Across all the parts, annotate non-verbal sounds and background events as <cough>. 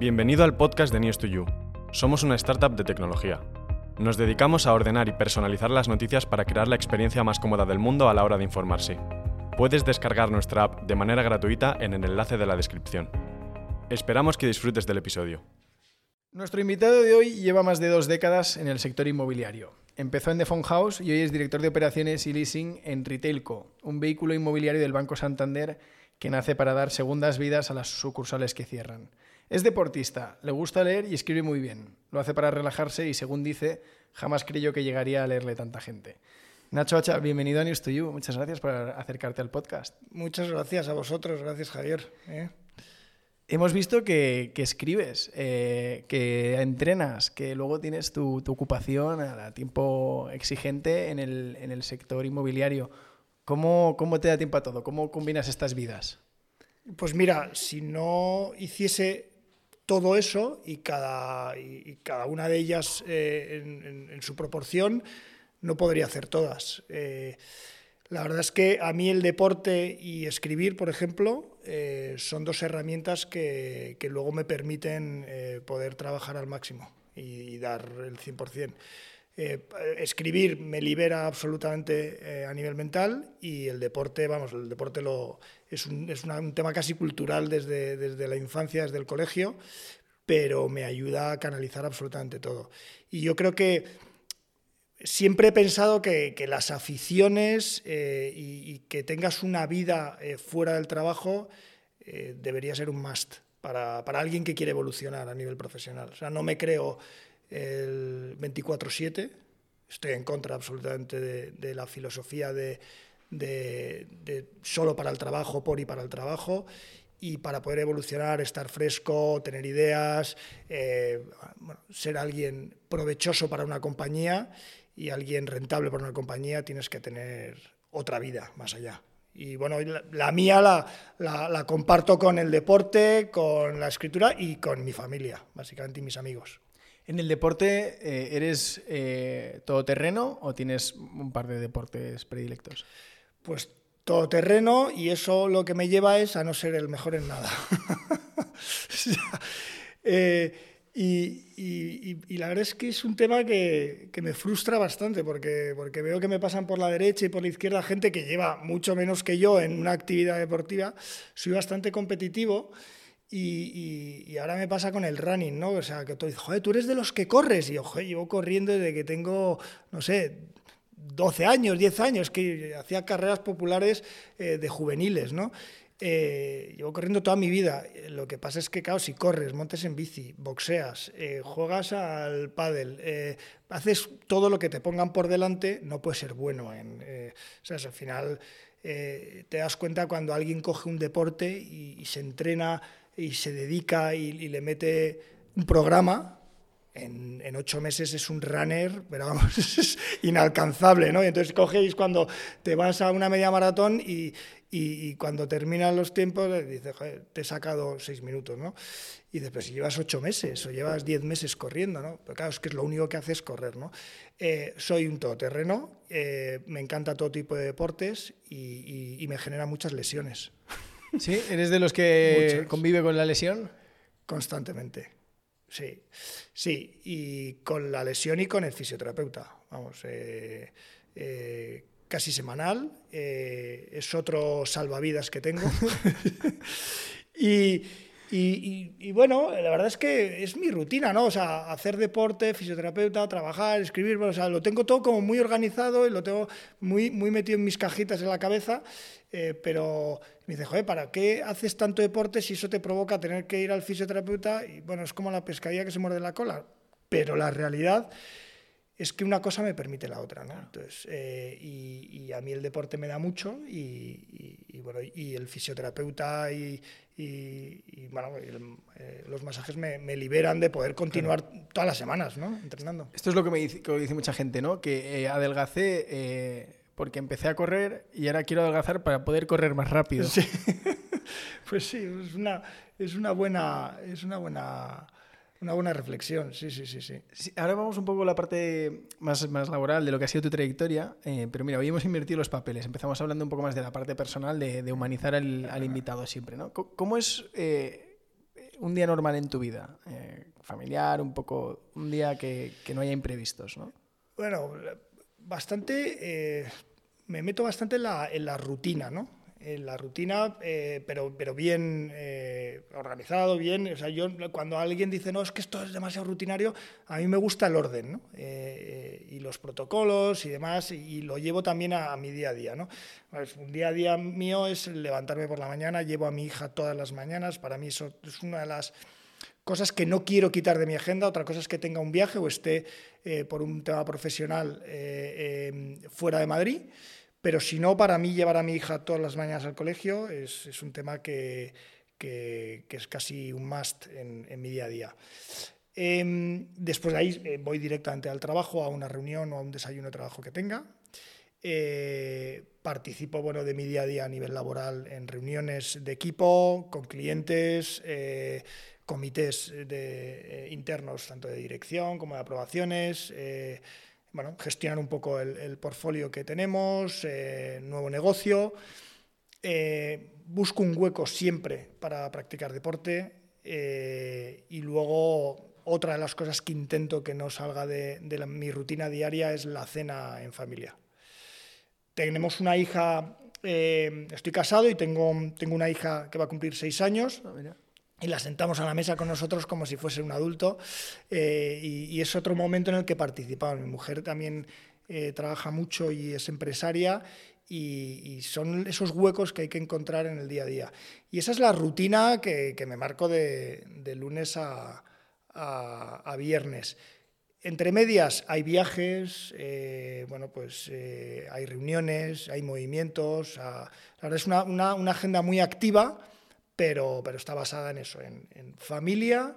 Bienvenido al podcast de News2You. Somos una startup de tecnología. Nos dedicamos a ordenar y personalizar las noticias para crear la experiencia más cómoda del mundo a la hora de informarse. Puedes descargar nuestra app de manera gratuita en el enlace de la descripción. Esperamos que disfrutes del episodio. Nuestro invitado de hoy lleva más de dos décadas en el sector inmobiliario. Empezó en The Phone House y hoy es director de operaciones y leasing en Retailco, un vehículo inmobiliario del Banco Santander que nace para dar segundas vidas a las sucursales que cierran. Es deportista, le gusta leer y escribe muy bien. Lo hace para relajarse y, según dice, jamás creyó que llegaría a leerle tanta gente. Nacho Hacha, bienvenido a News to You. Muchas gracias por acercarte al podcast. Muchas gracias a vosotros, gracias Javier. ¿eh? Hemos visto que, escribes, eh, que entrenas, que luego tienes tu, ocupación a tiempo exigente en el, en el sector inmobiliario. ¿Cómo, ¿Cómo te da tiempo a todo? ¿Cómo combinas estas vidas? Pues mira, si no hiciese todo eso y cada, y, cada una de ellas eh, en, su proporción, no podría hacer todas. Eh, la verdad es que a mí el deporte y escribir, por ejemplo, eh, son dos herramientas que, que luego me permiten poder trabajar al máximo y, dar el 100%. escribir me libera absolutamente a nivel mental y el deporte, vamos, el deporte lo, es, un, es un, tema casi cultural desde, desde la infancia, desde el colegio, pero me ayuda a canalizar absolutamente todo. Y yo creo que siempre he pensado que, que las aficiones eh, y, que tengas una vida eh, fuera del trabajo eh, debería ser un must para, para, alguien que quiere evolucionar a nivel profesional. O sea, no me creo el 24/7, estoy en contra absolutamente de, de la filosofía de de, solo para el trabajo, por y para el trabajo, y para poder evolucionar, estar fresco, tener ideas, eh, ser alguien provechoso para una compañía y alguien rentable para una compañía, tienes que tener otra vida más allá. Y bueno, la, mía la, la, comparto con el deporte, con la escritura y con mi familia, básicamente, y mis amigos. ¿En el deporte eh, eres eh, todoterreno o tienes un par de deportes predilectos? Pues todo terreno y eso lo que me lleva es a no ser el mejor en nada. <laughs> Eh, y, la verdad es que es un tema que, me frustra bastante porque, porque veo que me pasan por la derecha y por la izquierda gente que lleva mucho menos que yo en una actividad deportiva. Soy bastante competitivo. Y, ahora me pasa con el running, ¿no? O sea, que tú dices, joder, tú eres de los que corres. Y yo, joder, llevo corriendo desde que tengo, no sé, 12 años, 10 años, que hacía carreras populares eh, de juveniles, ¿no? Eh, llevo corriendo toda mi vida. Lo que pasa es que, claro, si corres, montes en bici, boxeas, eh, juegas al pádel, haces todo lo que te pongan por delante, no puedes ser bueno. En, sea, al final te das cuenta cuando alguien coge un deporte y, se entrena y se dedica y le mete un programa, en, ocho meses es un runner, pero vamos, <laughs> es inalcanzable, ¿no? Y entonces cogéis cuando te vas a una media maratón y, y, cuando terminan los tiempos dices, te he sacado seis minutos, ¿no? Y después si llevas ocho meses o llevas diez meses corriendo, ¿no? Pero claro, es que es lo único que haces correr, ¿no? Eh, soy un todoterreno, eh, me encanta todo tipo de deportes y, y, me genera muchas lesiones. ¿Sí? ¿Eres de los que <laughs> convive con la lesión? Constantemente. Sí, sí, y con la lesión y con el fisioterapeuta, vamos, eh, eh, casi semanal, eh, es otro salvavidas que tengo. <laughs> y, y, bueno, la verdad es que es mi rutina, ¿no? O sea, hacer deporte, fisioterapeuta, trabajar, escribir, o sea, lo tengo todo como muy organizado y lo tengo muy, muy metido en mis cajitas en la cabeza, eh, pero me dice, joder, ¿para qué haces tanto deporte si eso te provoca tener que ir al fisioterapeuta? Y bueno, es como la pescadilla que se muerde la cola, pero la realidad es que una cosa me permite la otra, ¿no? Entonces, eh, y, a mí el deporte me da mucho y, bueno, y el fisioterapeuta y, bueno, eh, los masajes me, liberan de poder continuar todas las semanas, ¿no? Entrenando. Esto es lo que me dice, dice mucha gente, ¿no? Que eh, adelgacé porque empecé a correr y ahora quiero adelgazar para poder correr más rápido. Sí. <laughs> pues sí, es una, es una buena... Es una buena una buena reflexión, sí, sí, sí, sí. ahora vamos un poco a la parte más, más laboral de lo que ha sido tu trayectoria, eh, pero mira, hoy hemos invertido los papeles. Empezamos hablando un poco más de la parte personal, de, humanizar al, invitado siempre, ¿no? ¿Cómo es eh, un día normal en tu vida, eh, familiar, un poco, un día que, no haya imprevistos, ¿no? Bueno, bastante, me meto bastante en la, en la rutina, ¿no? La rutina, eh, pero, pero bien eh, organizado, bien. O sea, yo cuando alguien dice, no, es que esto es demasiado rutinario, a mí me gusta el orden, ¿no? Eh, y los protocolos y demás, y, lo llevo también a, mi día a día, ¿no? Pues, un día a día mío es levantarme por la mañana, llevo a mi hija todas las mañanas, para mí eso es una de las cosas que no quiero quitar de mi agenda, otra cosa es que tenga un viaje o esté por un tema profesional fuera de Madrid. Pero si no, para mí llevar a mi hija todas las mañanas al colegio es, un tema que, es casi un must en, mi día a día. Em, después de ahí eh, voy directamente al trabajo, a una reunión o a un desayuno de trabajo que tenga. Eh, participo bueno, de mi día a día a nivel laboral en reuniones de equipo, con clientes, eh, comités internos, tanto de dirección como de aprobaciones bueno, gestionar un poco el, portfolio que tenemos, eh, nuevo negocio. Eh, busco un hueco siempre para practicar deporte eh, y luego otra de las cosas que intento que no salga de, mi rutina diaria es la cena en familia. Tenemos una hija, estoy casado y tengo, tengo una hija que va a cumplir seis años. Ah, y la sentamos a la mesa con nosotros como si fuese un adulto eh, y, es otro momento en el que participamos. Mi mujer también eh, trabaja mucho y es empresaria y, son esos huecos que hay que encontrar en el día a día. Y esa es la rutina que, me marco de, lunes a, viernes. Entre medias hay viajes, eh, bueno, pues hay reuniones, hay movimientos. la verdad es una, una agenda muy activa pero, está basada en eso, en, familia,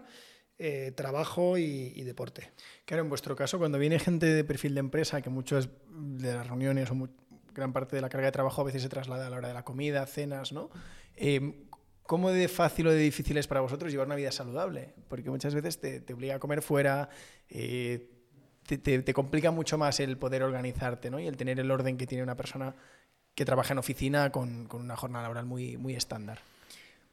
eh, trabajo y, deporte. Claro, en vuestro caso, cuando viene gente de perfil de empresa, que muchas de las reuniones o gran parte de la carga de trabajo a veces se traslada a la hora de la comida, cenas, ¿no? Eh, ¿Cómo de fácil o de difícil es para vosotros llevar una vida saludable? Porque muchas veces te, obliga a comer fuera, eh, te, complica mucho más el poder organizarte ¿no? y el tener el orden que tiene una persona que trabaja en oficina con, una jornada laboral muy estándar.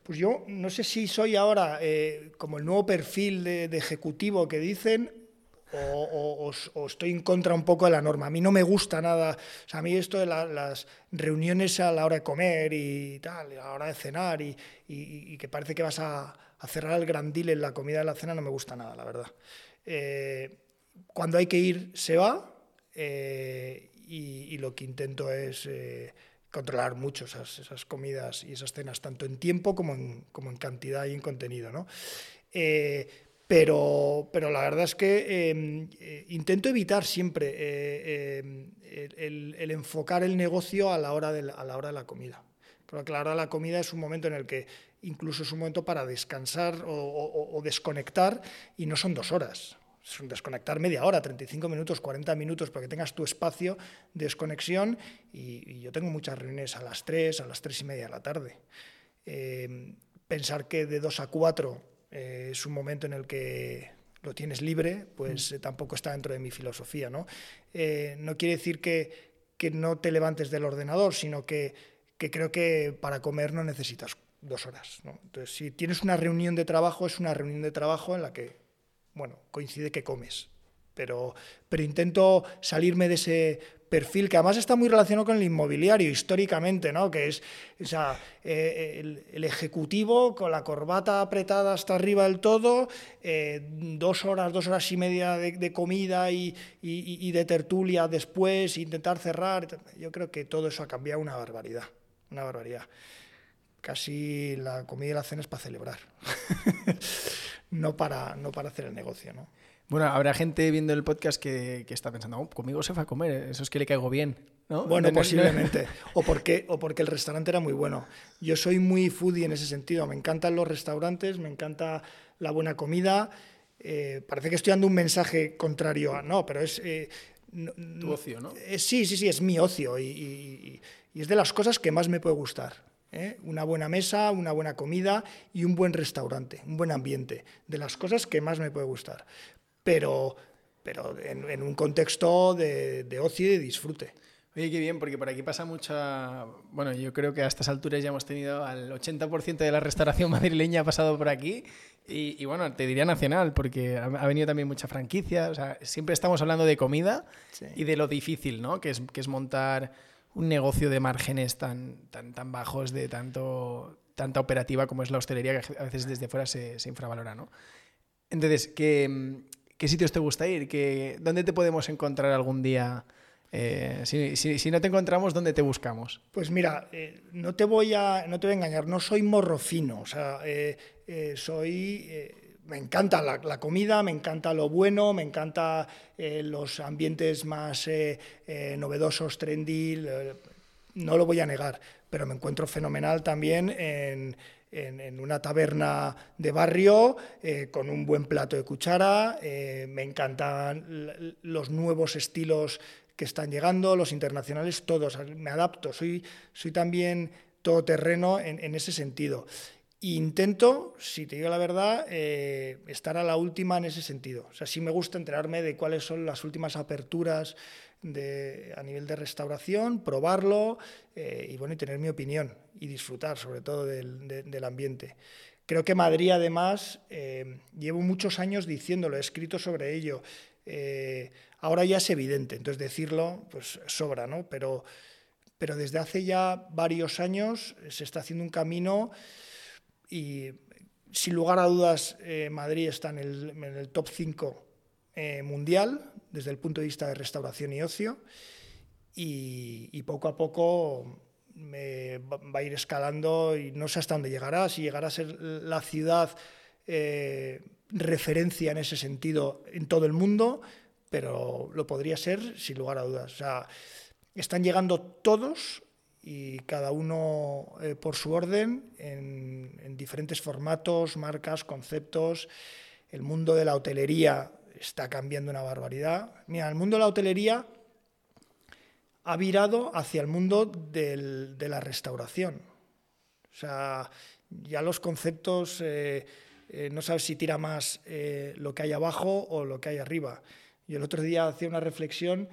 Pues yo no sé si soy ahora eh, como el nuevo perfil de, ejecutivo que dicen o, estoy en contra un poco de la norma. A mí no me gusta nada, o sea, a mí esto de las reuniones a la hora de comer y tal, a la hora de cenar y, que parece que vas a, cerrar el grandil en la comida de la cena no me gusta nada, la verdad. Eh, cuando hay que ir, se va eh, y, lo que intento es controlar mucho esas, comidas y esas cenas, tanto en tiempo como en, como en cantidad y en contenido. ¿no? Eh, pero, pero la verdad es que em, eh, intento evitar siempre eh, em, el, enfocar el negocio a la hora de la, a la hora de la comida. Creo que la hora de la comida es un momento en el que incluso es un momento para descansar o desconectar y no son dos horas desconectar media hora, 35 minutos, 40 minutos, para que tengas tu espacio de desconexión. Y, yo tengo muchas reuniones a las 3, a las 3 y media de la tarde. Eh, pensar que de 2 a 4 eh, es un momento en el que lo tienes libre, pues mm. eh, tampoco está dentro de mi filosofía. No, no quiere decir que, que, no te levantes del ordenador, sino que, que, creo que para comer no necesitas dos horas. ¿no? Entonces, si tienes una reunión de trabajo, es una reunión de trabajo en la que bueno, coincide que comes. Pero, pero intento salirme de ese perfil que además está muy relacionado con el inmobiliario históricamente, ¿no? que es o sea, eh, el, ejecutivo con la corbata apretada hasta arriba del todo, eh, dos horas, dos horas y media de, comida y, y, de tertulia después, intentar cerrar. Yo creo que todo eso ha cambiado una barbaridad, una barbaridad. Casi la comida y la cena es para celebrar. <laughs> no para, no para hacer el negocio. ¿no? Bueno, habrá gente viendo el podcast que, está pensando, oh, conmigo se va a comer, eso es que le caigo bien. ¿no? Bueno, posiblemente. o, porque, o porque el restaurante era muy bueno. Yo soy muy foodie en ese sentido. Me encantan los restaurantes, me encanta la buena comida. Eh, parece que estoy dando un mensaje contrario a. No, pero es. Eh, tu ocio, ¿no? Eh, sí, sí, sí, es mi ocio y, y es de las cosas que más me puede gustar. ¿Eh? una buena mesa, una buena comida y un buen restaurante, un buen ambiente, de las cosas que más me puede gustar, pero, pero en, un contexto de, ocio y de disfrute. Oye, qué bien, porque por aquí pasa mucha... Bueno, yo creo que a estas alturas ya hemos tenido al 80% de la restauración <laughs> madrileña ha pasado por aquí. Y, bueno, te diría nacional, porque ha, venido también mucha franquicia. O sea, siempre estamos hablando de comida y de lo difícil, ¿no? Que es, que es montar un negocio de márgenes tan, tan, tan bajos, de tanto, tanta operativa como es la hostelería, que a veces desde fuera se, se infravalora, ¿no? Entonces, ¿qué, ¿qué sitios te gusta ir? ¿Qué, ¿Dónde te podemos encontrar algún día? Eh, si, no te encontramos, ¿dónde te buscamos? Pues mira, eh, no, te voy a, no te voy a engañar, no soy morro fino, o sea, eh, soy... me encanta la, comida, me encanta lo bueno, me encanta los ambientes más novedosos, trendy, no lo voy a negar, pero me encuentro fenomenal también en, en, una taberna de barrio con un buen plato de cuchara. me encantan los nuevos estilos que están llegando, los internacionales, todos. Me adapto, soy, soy también todoterreno en, en ese sentido. Intento, si te digo la verdad, eh, estar a la última en ese sentido. O sea, sí me gusta enterarme de cuáles son las últimas aperturas a nivel de restauración, probarlo eh, y, bueno, y tener mi opinión y disfrutar sobre todo del, ambiente. Creo que Madrid, además, eh, llevo muchos años diciéndolo, he escrito sobre ello. Ahora ya es evidente, entonces decirlo pues sobra, ¿no? Pero, pero desde hace ya varios años se está haciendo un camino y sin lugar a dudas eh, Madrid está en el, top 5 eh, mundial desde el punto de vista de restauración y ocio y, poco a poco va a ir escalando y no sé hasta dónde llegará, si llegará a ser la ciudad eh, referencia en ese sentido en todo el mundo, pero lo podría ser sin lugar a dudas. O sea, están llegando todos y cada uno eh, por su orden en, diferentes formatos, marcas, conceptos. El mundo de la hotelería está cambiando una barbaridad. Mira, el mundo de la hotelería ha virado hacia el mundo de la restauración. O sea, ya los conceptos, eh, eh, no sabes si tira más lo que hay abajo o lo que hay arriba. Y el otro día hacía una reflexión,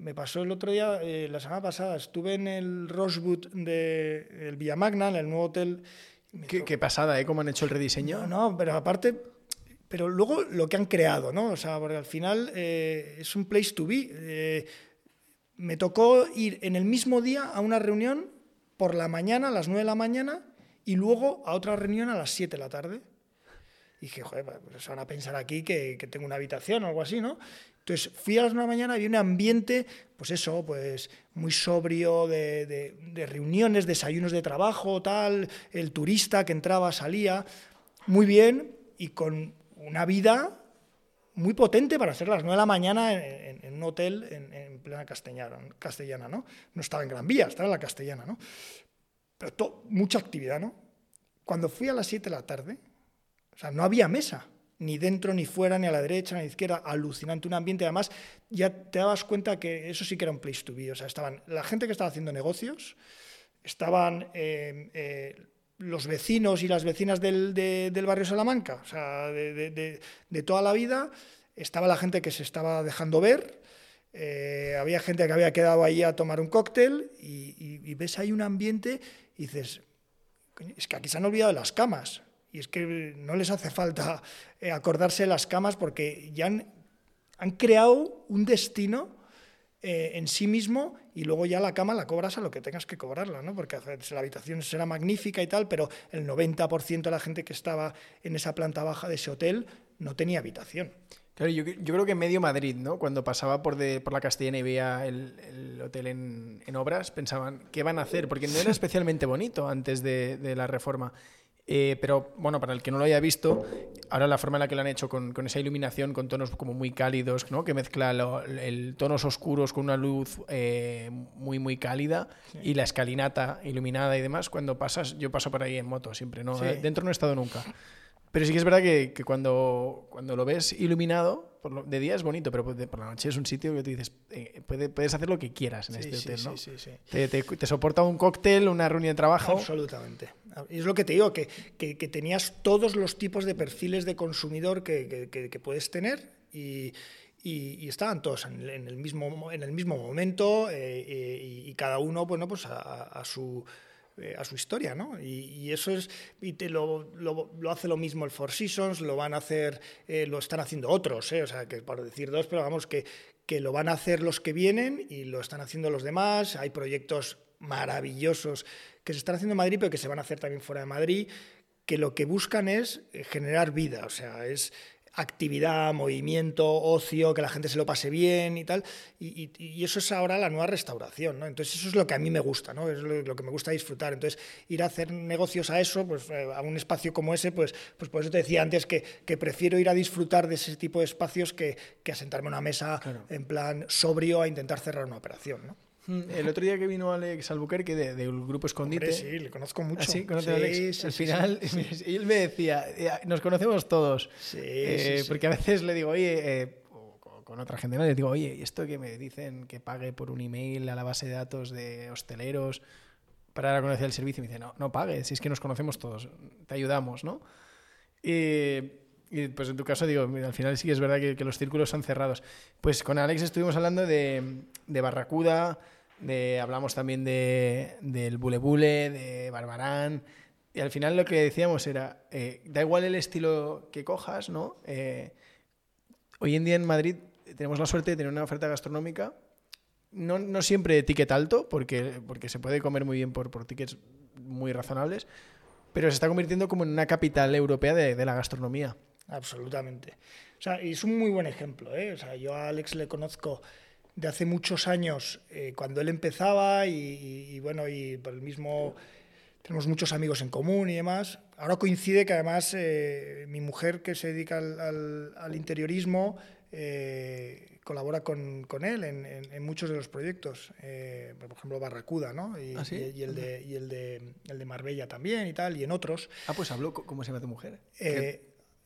me pasó el otro día, eh, la semana pasada, estuve en el Rosewood del Villa Magna, en el nuevo hotel. Qué, pasada, ¿eh? Cómo han hecho el rediseño. No, pero aparte, pero luego lo que han creado, ¿no? O sea, porque al final eh, es un place to be. Eh, me tocó ir en el mismo día a una reunión por la mañana, a las 9 de la mañana, y luego a otra reunión a las 7 de la tarde. Y dije, joder, pues se van a pensar aquí que, que, tengo una habitación o algo así, ¿no? Entonces fui a las 9 de la mañana y vi un ambiente, pues eso, pues muy sobrio, de, reuniones, desayunos de trabajo, tal, el turista que entraba, salía, muy bien y con una vida muy potente para ser las 9 de la mañana en, un hotel en, en, plena castellana, ¿no? No estaba en Gran Vía, estaba en la castellana, ¿no? Pero mucha actividad, ¿no? Cuando fui a las 7 de la tarde, o sea, no había mesa, ni dentro, ni fuera, ni a la derecha, ni a la izquierda. Alucinante, un ambiente. Además, ya te dabas cuenta que eso sí que era un place to be. O sea, estaban la gente que estaba haciendo negocios, estaban eh, eh, los vecinos y las vecinas del, barrio Salamanca, o sea, de, toda la vida. Estaba la gente que se estaba dejando ver. Eh, había gente que había quedado ahí a tomar un cóctel y, ves ahí un ambiente y dices, es que aquí se han olvidado de las camas. Y es que no les hace falta eh, acordarse de las camas porque ya han, han creado un destino eh, en sí mismo y luego ya la cama la cobras a lo que tengas que cobrarla, ¿no? porque la habitación será magnífica y tal, pero el 90% de la gente que estaba en esa planta baja de ese hotel no tenía habitación. Claro, yo, yo creo que medio Madrid, ¿no? Cuando pasaba por, de, por la Castellana y veía el, el hotel en, en, obras, pensaban, ¿qué van a hacer? Porque no era <laughs> especialmente bonito antes de, de la reforma. Eh, pero bueno, para el que no lo haya visto, ahora la forma en la que lo han hecho con, con esa iluminación, con tonos como muy cálidos, ¿no? que mezcla el, tonos oscuros con una luz eh, muy, muy cálida y la escalinata iluminada y demás, cuando pasas, yo paso por ahí en moto siempre, ¿no? dentro no he estado nunca. Pero sí que es verdad que, que cuando, cuando lo ves iluminado, por de día es bonito, pero por la noche es un sitio que te dices, eh, puedes hacer lo que quieras en este hotel, ¿no? Sí, sí, te, te, te, soporta un cóctel, una reunión de trabajo. Absolutamente. Es lo que te digo, que, que, que tenías todos los tipos de perfiles de consumidor que, que puedes tener y, y, estaban todos en, el, mismo, en el mismo momento y, cada uno bueno, pues a su eh, a su historia, ¿no? Y, eso es, y te lo, lo, hace lo mismo el Four Seasons, lo van a hacer, eh, lo están haciendo otros, ¿eh? o sea, que por decir dos, pero vamos, que, que lo van a hacer los que vienen y lo están haciendo los demás, hay proyectos maravillosos que se están haciendo en Madrid, pero que se van a hacer también fuera de Madrid, que lo que buscan es generar vida, o sea, es actividad, movimiento, ocio, que la gente se lo pase bien y tal. Y, eso es ahora la nueva restauración, ¿no? Entonces eso es lo que a mí me gusta, ¿no? Es lo, que me gusta disfrutar. Entonces ir a hacer negocios a eso, pues eh, a un espacio como ese, pues, pues por eso te decía antes que, que prefiero ir a disfrutar de ese tipo de espacios que, que a sentarme en una mesa en plan sobrio a intentar cerrar una operación, ¿no? El otro día que vino Alex Albuquerque del de, grupo Escondite. sí, le conozco mucho. ¿Ah, sí? ¿Conoce a Alex? Al final, <laughs> él me decía, nos conocemos todos. Eh, porque a veces le digo, oye, eh, con otra gente, ¿no? le digo, oye, ¿y esto que me dicen que pague por un email a la base de datos de hosteleros para dar a conocer el servicio? Y me dice, no, no pagues, si es que nos conocemos todos, te ayudamos, ¿no? Y, pues en tu caso, digo, al final sí que es verdad que, los círculos son cerrados. Pues con Alex estuvimos hablando de, de Barracuda hablamos también de, del Bule Bule, de Barbarán. Y al final lo que decíamos era, eh, da igual el estilo que cojas, ¿no? Eh, hoy en día en Madrid tenemos la suerte de tener una oferta gastronómica, no, no siempre de ticket alto, porque, porque se puede comer muy bien por, por tickets muy razonables, pero se está convirtiendo como en una capital europea de, de la gastronomía. Absolutamente. O sea, y es un muy buen ejemplo. ¿eh? O sea, yo a Alex le conozco de hace muchos años, eh, cuando él empezaba y, bueno, y por el mismo, tenemos muchos amigos en común y demás. Ahora coincide que además eh, mi mujer que se dedica al, interiorismo eh, colabora con, con él en, en, muchos de los proyectos, por ejemplo Barracuda, ¿no? Y, ¿Ah, y, el, de, y el, de, el de Marbella también y tal, y en otros. Ah, pues habló, ¿cómo se llama tu mujer?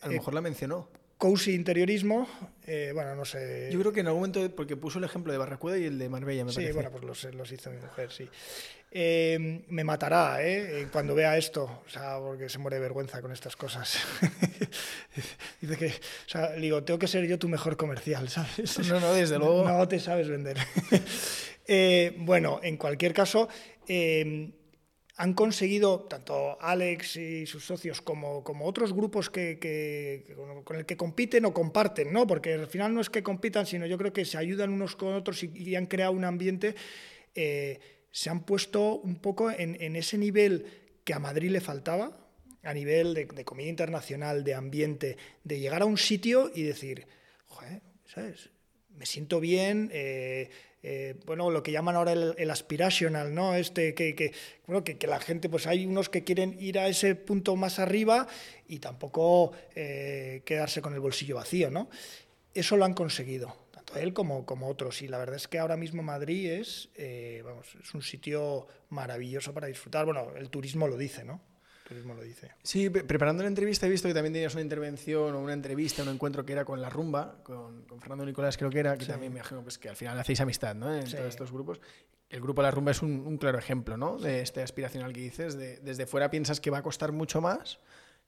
a lo mejor la mencionó. Cozy interiorismo, eh, bueno, no sé. Yo creo que en algún momento, porque puso el ejemplo de Barracuda y el de Marbella, me sí, parece. Sí, bueno, pues los, los, hizo mi mujer, sí. Eh, me matará, ¿eh? Cuando vea esto, o sea, porque se muere de vergüenza con estas cosas. <laughs> Dice que, o sea, digo, tengo que ser yo tu mejor comercial, ¿sabes? No, no, desde luego. No te sabes vender. <laughs> Eh, bueno, en cualquier caso, han conseguido, tanto Alex y sus socios como, otros grupos que, con el que compiten o comparten, ¿no? porque al final no es que compitan, sino yo creo que se ayudan unos con otros y, han creado un ambiente, eh, se han puesto un poco en, ese nivel que a Madrid le faltaba, a nivel de, comida internacional, de ambiente, de llegar a un sitio y decir, joder, ¿sabes? Me siento bien. Eh, eh, bueno, lo que llaman ahora el, aspirational, ¿no? Este, que, bueno, que, la gente, pues hay unos que quieren ir a ese punto más arriba y tampoco eh, quedarse con el bolsillo vacío, ¿no? Eso lo han conseguido, tanto él como, como otros. Y la verdad es que ahora mismo Madrid es, eh, vamos, es un sitio maravilloso para disfrutar. Bueno, el turismo lo dice, ¿no? Lo. Sí, preparando la entrevista he visto que también tenías una intervención o una entrevista, un encuentro que era con La Rumba, con, Fernando Nicolás creo que era, que también me imagino pues, que al final hacéis amistad ¿no? en todos estos grupos. El grupo La Rumba es un, claro ejemplo ¿no? de este aspiracional que dices, de, desde fuera piensas que va a costar mucho más,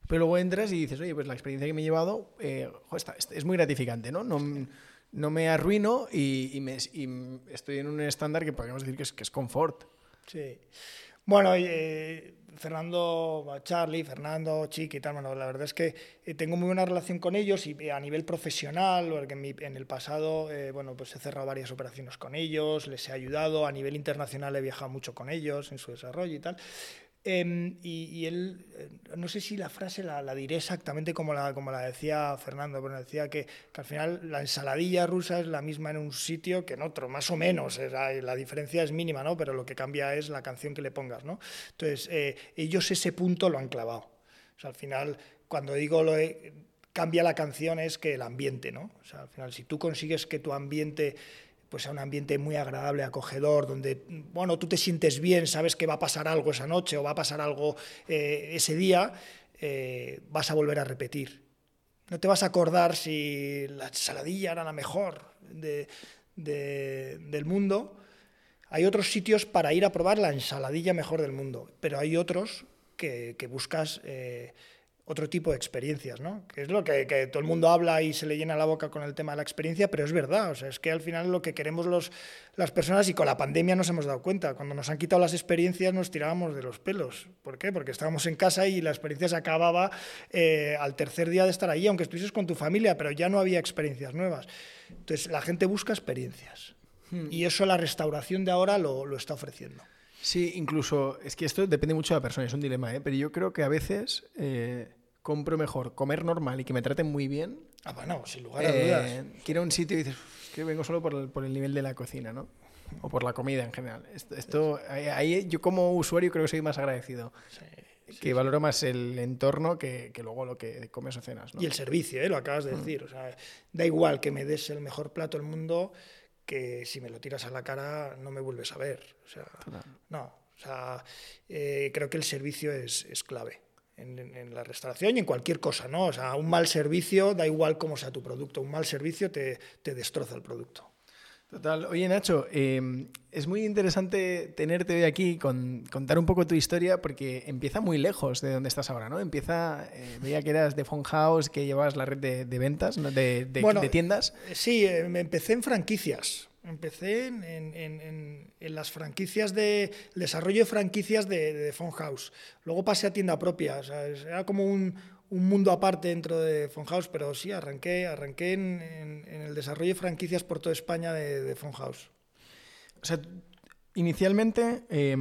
pero luego entras y dices, oye, pues la experiencia que me he llevado eh, es muy gratificante, ¿no? no no me arruino y, me, estoy en un estándar que podríamos decir que es, que es confort. Sí. Bueno, eh, Fernando, Charlie, Fernando, Chiqui y tal, bueno, la verdad es que eh, tengo muy buena relación con ellos y a nivel profesional, porque en, el pasado, eh, bueno, pues he cerrado varias operaciones con ellos, les he ayudado, a nivel internacional he viajado mucho con ellos en su desarrollo y tal. Em, y, él, eh, no sé si la frase la, diré exactamente como la, como la decía Fernando, pero decía que, al final la ensaladilla rusa es la misma en un sitio que en otro, más o menos, la diferencia es mínima, ¿no? pero lo que cambia es la canción que le pongas. ¿no? Entonces, eh, ellos ese punto lo han clavado. O sea, al final, cuando digo lo cambia la canción es que el ambiente, ¿no? O sea, al final, si tú consigues que tu ambiente pues a un ambiente muy agradable, acogedor, donde, bueno, tú te sientes bien, sabes que va a pasar algo esa noche o va a pasar algo eh, ese día, eh, vas a volver a repetir. No te vas a acordar si la saladilla era la mejor del mundo. Hay otros sitios para ir a probar la ensaladilla mejor del mundo, pero hay otros que, buscas... Eh, otro tipo de experiencias, ¿no? Que es lo que, que, todo el mundo habla y se le llena la boca con el tema de la experiencia, pero es verdad, o sea, es que al final lo que queremos los, las personas, y con la pandemia nos hemos dado cuenta, cuando nos han quitado las experiencias nos tirábamos de los pelos. ¿Por qué? Porque estábamos en casa y la experiencia se acababa eh, al tercer día de estar allí, aunque estuvieses con tu familia, pero ya no había experiencias nuevas. Entonces, la gente busca experiencias. Hmm. Y eso la restauración de ahora lo, lo está ofreciendo. Sí, incluso, es que esto depende mucho de la persona, es un dilema, ¿eh? pero yo creo que a veces eh, compro mejor comer normal y que me traten muy bien. Ah, bueno, sin lugar a dudas. Eh, quiero un sitio y dices, que vengo solo por el, por el, nivel de la cocina, ¿no? O por la comida en general. Esto, esto ahí, yo como usuario creo que soy más agradecido. Sí, que valoro más el entorno que, que, luego lo que comes o cenas. ¿no? Y el servicio, ¿eh? lo acabas de mm. decir. O sea, da igual que me des el mejor plato del mundo, que si me lo tiras a la cara no me vuelves a ver. O sea, no, o sea, eh, creo que el servicio es, es clave. En, en, la restauración y en cualquier cosa, ¿no? O sea, un mal servicio, da igual cómo sea tu producto, un mal servicio te, te destroza el producto. Total. Oye, Nacho, eh, es muy interesante tenerte hoy aquí, con, contar un poco tu historia, porque empieza muy lejos de donde estás ahora, ¿no? Empieza, eh, veía que eras de Phone House, que llevabas la red de, de ventas, ¿no? de, de, bueno, de, tiendas. Sí, eh, me empecé en franquicias. Empecé en, en, en, en, las franquicias de desarrollo de franquicias de, de Phone House. Luego pasé a tienda propia. O sea, era como un, un mundo aparte dentro de Fonhouse, pero sí, arranqué, arranqué en, el desarrollo de franquicias por toda España de, de Fonhouse. O sea, inicialmente, eh,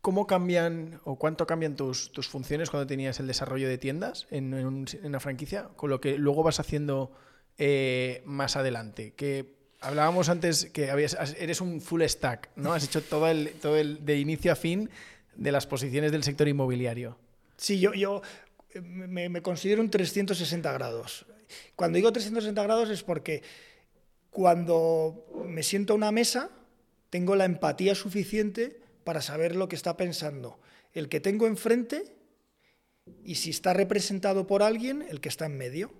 ¿cómo cambian o cuánto cambian tus, tus, funciones cuando tenías el desarrollo de tiendas en, un, en una franquicia con lo que luego vas haciendo eh, más adelante? Que hablábamos antes que eres un full stack, ¿no? Has hecho todo el, todo el de inicio a fin de las posiciones del sector inmobiliario. Sí, yo, yo me, me, considero un 360 grados. Cuando digo 360 grados es porque cuando me siento a una mesa tengo la empatía suficiente para saber lo que está pensando el que tengo enfrente y si está representado por alguien, el que está en medio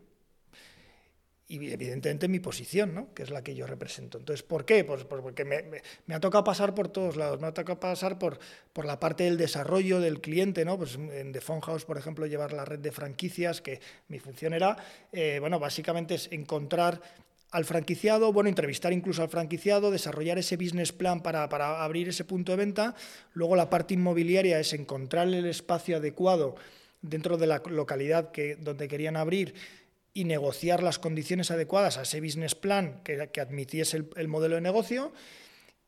y evidentemente mi posición, ¿no? que es la que yo represento. Entonces, ¿por qué? Pues, pues porque me, ha tocado pasar por todos lados, me ha tocado pasar por, por la parte del desarrollo del cliente, ¿no? pues en The Phone House, por ejemplo, llevar la red de franquicias, que mi función era, eh, bueno, básicamente es encontrar al franquiciado, bueno, entrevistar incluso al franquiciado, desarrollar ese business plan para, para abrir ese punto de venta, luego la parte inmobiliaria es encontrar el espacio adecuado dentro de la localidad que, donde querían abrir, y negociar las condiciones adecuadas a ese business plan que, que admitiese el, el, modelo de negocio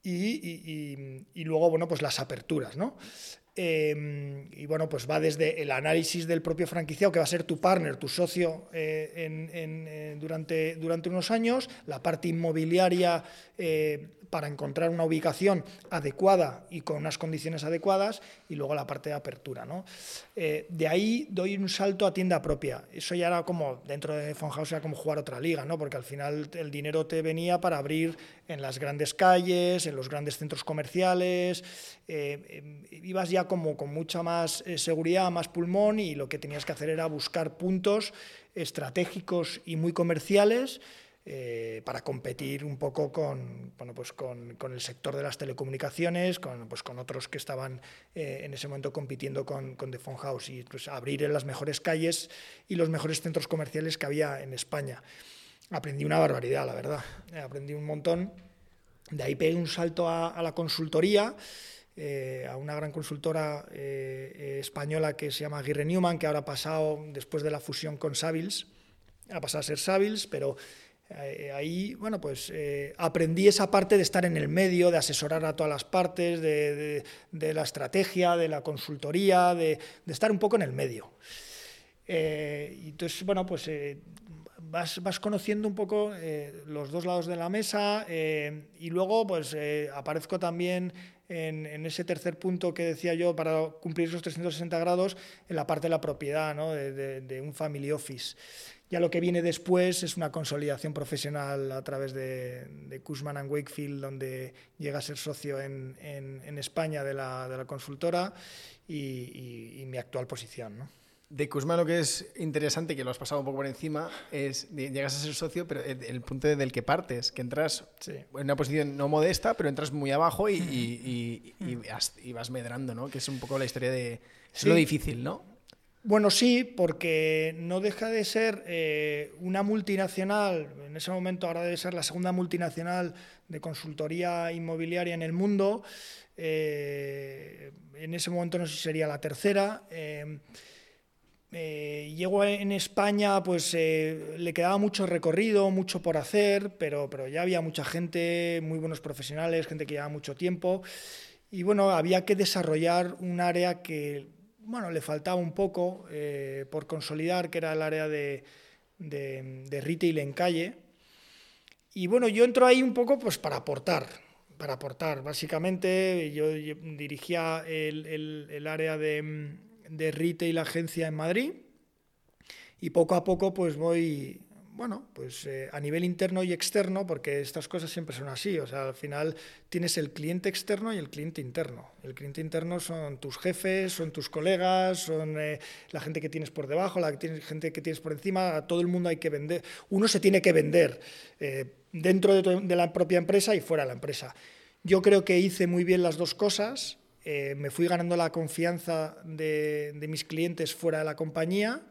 y, y, luego, bueno, pues las aperturas, ¿no? Eh, y bueno, pues va desde el análisis del propio franquiciado, que va a ser tu partner, tu socio eh, eh, durante, durante unos años, la parte inmobiliaria eh, para encontrar una ubicación adecuada y con unas condiciones adecuadas, y luego la parte de apertura. ¿no? Eh, de ahí doy un salto a tienda propia. Eso ya era como, dentro de Fonhouse, era como jugar otra liga, ¿no? porque al final el dinero te venía para abrir en las grandes calles, en los grandes centros comerciales, eh, ibas ya como con mucha más eh, seguridad, más pulmón, y lo que tenías que hacer era buscar puntos estratégicos y muy comerciales, eh, para competir un poco con, bueno, pues con, con, el sector de las telecomunicaciones, con, pues con otros que estaban eh, en ese momento compitiendo con, con The Phone House y pues, abrir las mejores calles y los mejores centros comerciales que había en España. Aprendí una barbaridad, la verdad. Eh, aprendí un montón. De ahí pegué un salto a, a la consultoría. Eh, a una gran consultora eh, española que se llama Aguirre Newman, que ahora ha pasado, después de la fusión con Savils, ha pasado a ser Savils, pero eh, ahí, bueno, pues eh, aprendí esa parte de estar en el medio, de asesorar a todas las partes, de, la estrategia, de la consultoría, de, estar un poco en el medio. Eh, entonces, bueno, pues eh, vas, vas, conociendo un poco eh, los dos lados de la mesa y luego, pues aparezco también en, en, ese tercer punto que decía yo para cumplir esos 360 grados en la parte de la propiedad, ¿no? de, de un family office. Ya lo que viene después es una consolidación profesional a través de, de Cushman and Wakefield, donde llega a ser socio en, en, en España de la, de la consultora y, y, y, mi actual posición. ¿no? De Cushman lo que es interesante, que lo has pasado un poco por encima, es llegas a ser socio, pero el, el punto del que partes, que entras sí. en una posición no modesta, pero entras muy abajo y, y, y <laughs> vas, vas, medrando, ¿no? Que es un poco la historia de... Es sí. lo difícil, ¿no? Bueno, sí, porque no deja de ser eh, una multinacional, en ese momento ahora debe ser la segunda multinacional de consultoría inmobiliaria en el mundo, eh, en ese momento no sé si sería la tercera. Eh, llegó en España, pues le quedaba mucho recorrido, mucho por hacer, pero, pero ya había mucha gente, muy buenos profesionales, gente que llevaba mucho tiempo. Y bueno, había que desarrollar un área que bueno, le faltaba un poco eh, por consolidar, que era el área de, retail en. Y bueno, yo entro ahí un poco pues para aportar, para aportar. Básicamente yo, dirigía el, área de, de, retail agencia en Madrid y poco a poco pues voy bueno, pues eh, a nivel interno y externo, porque estas cosas siempre son así, o sea, al final tienes el cliente externo y el cliente interno. El cliente interno son tus jefes, son tus colegas, son eh, la gente que tienes por debajo, la gente que tienes por encima, a todo el mundo hay que vender. Uno se tiene que vender eh, dentro de, la propia empresa y fuera de la empresa. Yo creo que hice muy bien las dos cosas, me fui ganando la confianza de mis clientes fuera de la compañía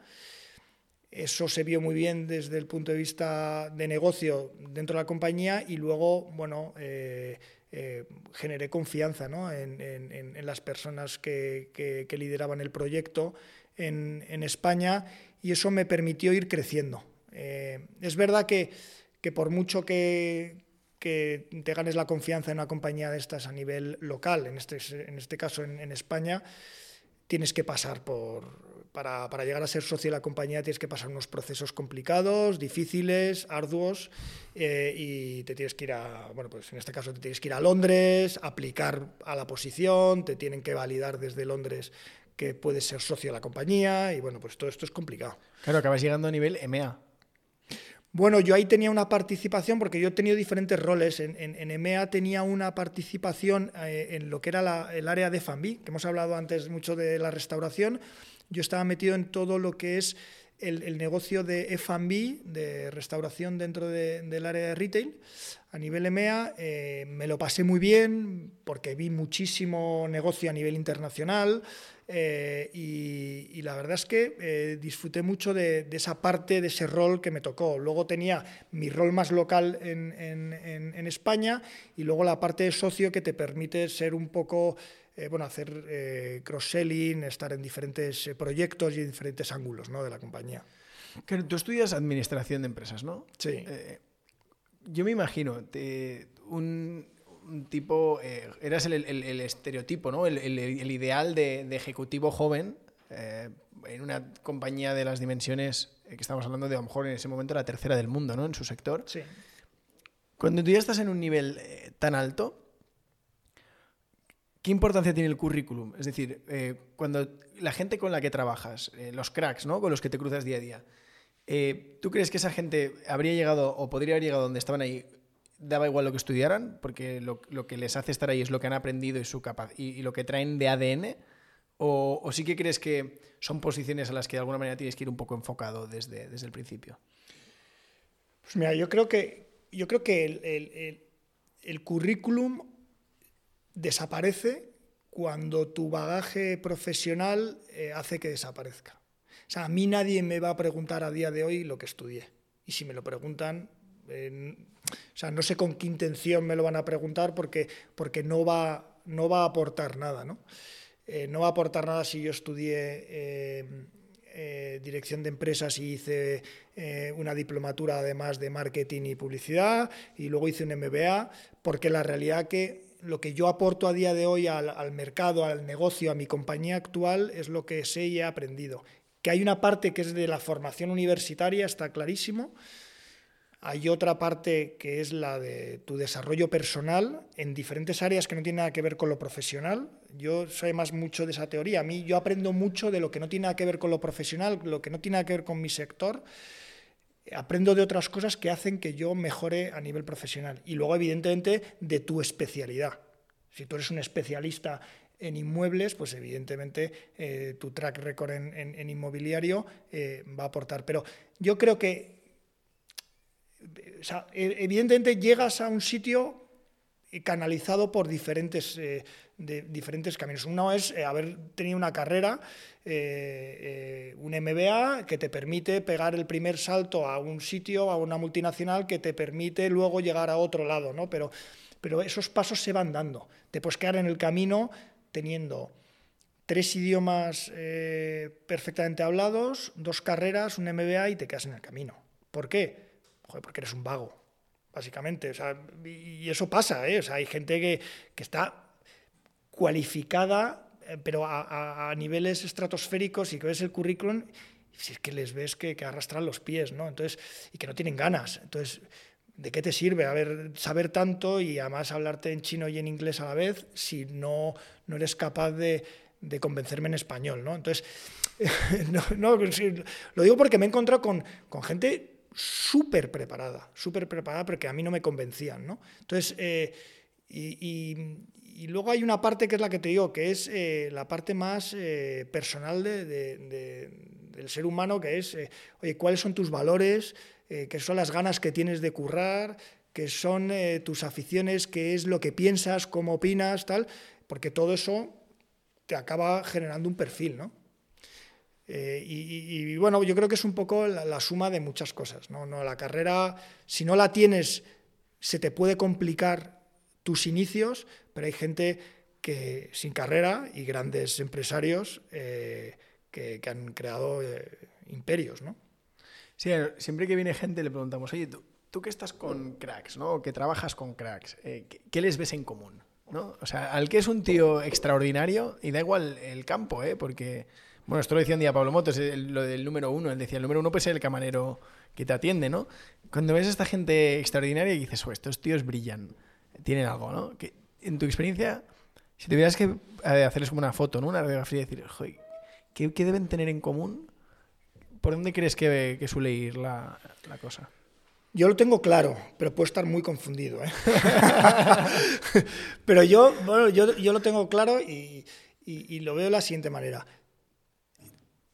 eso se vio muy bien desde el punto de vista de negocio dentro de la compañía y luego, bueno, eh, eh, generé confianza en, las personas que, lideraban el proyecto en, España y eso me permitió ir creciendo. Eh, es verdad que, por mucho que, te ganes la confianza en una compañía de estas a nivel local, en este, en este caso en España, tienes que pasar por, para, llegar a ser socio de la compañía tienes que pasar unos procesos complicados, difíciles, arduos, eh, y te tienes que ir a, bueno, pues en este caso te tienes que ir a Londres, aplicar a la posición, te tienen que validar desde Londres que puedes ser socio de la compañía, y bueno, pues todo esto es complicado. Claro, acabas llegando a nivel EMEA. Bueno, yo ahí tenía una participación, porque yo he tenido diferentes roles. En, EMEA tenía una participación eh, en lo que era el área de FAMBI, que hemos hablado antes mucho de la restauración, yo estaba metido en todo lo que es el, negocio de F&B, de restauración dentro del área de retail. A nivel EMEA eh, me lo pasé muy bien porque vi muchísimo negocio a nivel internacional eh, y, la verdad es que eh, disfruté mucho de, esa parte, de ese rol que me tocó. Luego tenía mi rol más local en, en España y luego la parte de socio que te permite ser un poco eh, bueno, hacer cross-selling, estar en diferentes proyectos y en diferentes ángulos ¿no? de la compañía. tú estudias administración de empresas, ¿no? Sí. yo me imagino, un, tipo, eras el, estereotipo, ¿no? El, ideal de, ejecutivo joven en una compañía de las dimensiones que estamos hablando de a lo mejor en ese momento la tercera del mundo, ¿no? En su sector. Sí. Cuando tú ya estás en un nivel tan alto, ¿Qué importancia tiene el currículum? Es decir, eh, cuando la gente con la que trabajas, eh, los cracks, ¿no? Con los que te cruzas día a día, eh, ¿tú crees que esa gente habría llegado o podría haber llegado donde estaban ahí? Daba igual lo que estudiaran, porque lo, que les hace estar ahí es lo que han aprendido y, su y, lo que traen de ADN. O, sí que crees que son posiciones a las que de alguna manera tienes que ir un poco enfocado desde, desde el principio? Pues mira, yo creo que, yo creo que el, el currículum desaparece cuando tu bagaje profesional eh, hace que desaparezca. O sea, a mí nadie me va a preguntar a día de hoy lo que estudié. Y si me lo preguntan, o sea, no sé con qué intención me lo van a preguntar porque, porque no, va, no va a aportar nada. ¿no? Eh, no va a aportar nada si yo estudié eh, dirección de empresas y hice una diplomatura además de marketing y publicidad y luego hice un MBA, porque la realidad que lo que yo aporto a día de hoy al, mercado, al negocio, a mi compañía actual, es lo que sé y he aprendido. Que hay una parte que es de la formación universitaria, está clarísimo. Hay otra parte que es la de tu desarrollo personal en diferentes áreas que no tienen nada que ver con lo profesional. Yo soy más mucho de esa teoría. A mí yo aprendo mucho de lo que no tiene nada que ver con lo profesional, lo que no tiene nada que ver con mi sector aprendo de otras cosas que hacen que yo mejore a nivel profesional. Y luego, evidentemente, de tu especialidad. Si tú eres un especialista en inmuebles, pues evidentemente eh, tu track record en, inmobiliario eh, va a aportar. Pero yo creo que, e, evidentemente, llegas a un sitio canalizado por diferentes, eh, diferentes caminos. Uno es eh, haber tenido una carrera, eh, un MBA, que te permite pegar el primer salto a un sitio, a una multinacional, que te permite luego llegar a otro lado, ¿no? Pero, pero esos pasos se van dando. Te puedes quedar en el camino teniendo tres idiomas perfectamente hablados, dos carreras, un MBA y te quedas en el camino. ¿Por qué? Porque eres un vago, básicamente. y eso pasa, ¿eh? hay gente que, que está cualificada, eh, pero a, niveles estratosféricos y que ves el currículum, si es que les ves que, arrastran los pies, ¿no? Entonces, y que no tienen ganas. Entonces, ¿de qué te sirve saber tanto y además hablarte en chino y en inglés a la vez si no, no eres capaz de, de convencerme en español, ¿no? Entonces, <laughs> no, lo digo porque me he encontrado con, con gente súper preparada, súper preparada, porque a mí no me convencían, ¿no? Entonces, eh, y, luego hay una parte que es la que te digo, que es eh, la parte más eh, personal del ser humano, que es, oye, ¿cuáles son tus valores? ¿Qué son las ganas que tienes de currar? ¿Qué son tus aficiones? ¿Qué es lo que piensas? ¿Cómo opinas? Tal, porque todo eso te acaba generando un perfil, ¿no? Eh, y, bueno, yo creo que es un poco la, suma de muchas cosas. ¿no? ¿no? La carrera, si no la tienes, se te puede complicar tus inicios, pero hay gente que sin carrera y grandes empresarios eh, que, han creado eh, imperios. ¿no? Sí, siempre que viene gente le preguntamos, oye, tú, tú que estás con cracks, ¿no? que trabajas con cracks, ¿qué, les ves en común? ¿no? O sea, al que es un tío extraordinario, y da igual el campo, ¿eh? porque bueno, esto lo decía un día Pablo Motos, lo del número uno. Él decía, el número uno puede ser el camarero que te atiende, ¿no? Cuando ves a esta gente extraordinaria y dices, oh, estos tíos brillan, tienen algo, ¿no? Que, en tu experiencia, si tuvieras que eh, hacerles como una foto, ¿no? Una radiografía y decir, Joder, ¿qué, deben tener en común? ¿Por dónde crees que, suele ir la, cosa? Yo lo tengo claro, pero puedo estar muy confundido. ¿eh? <laughs> pero yo, bueno, yo, yo, lo tengo claro y, y, lo veo de la siguiente manera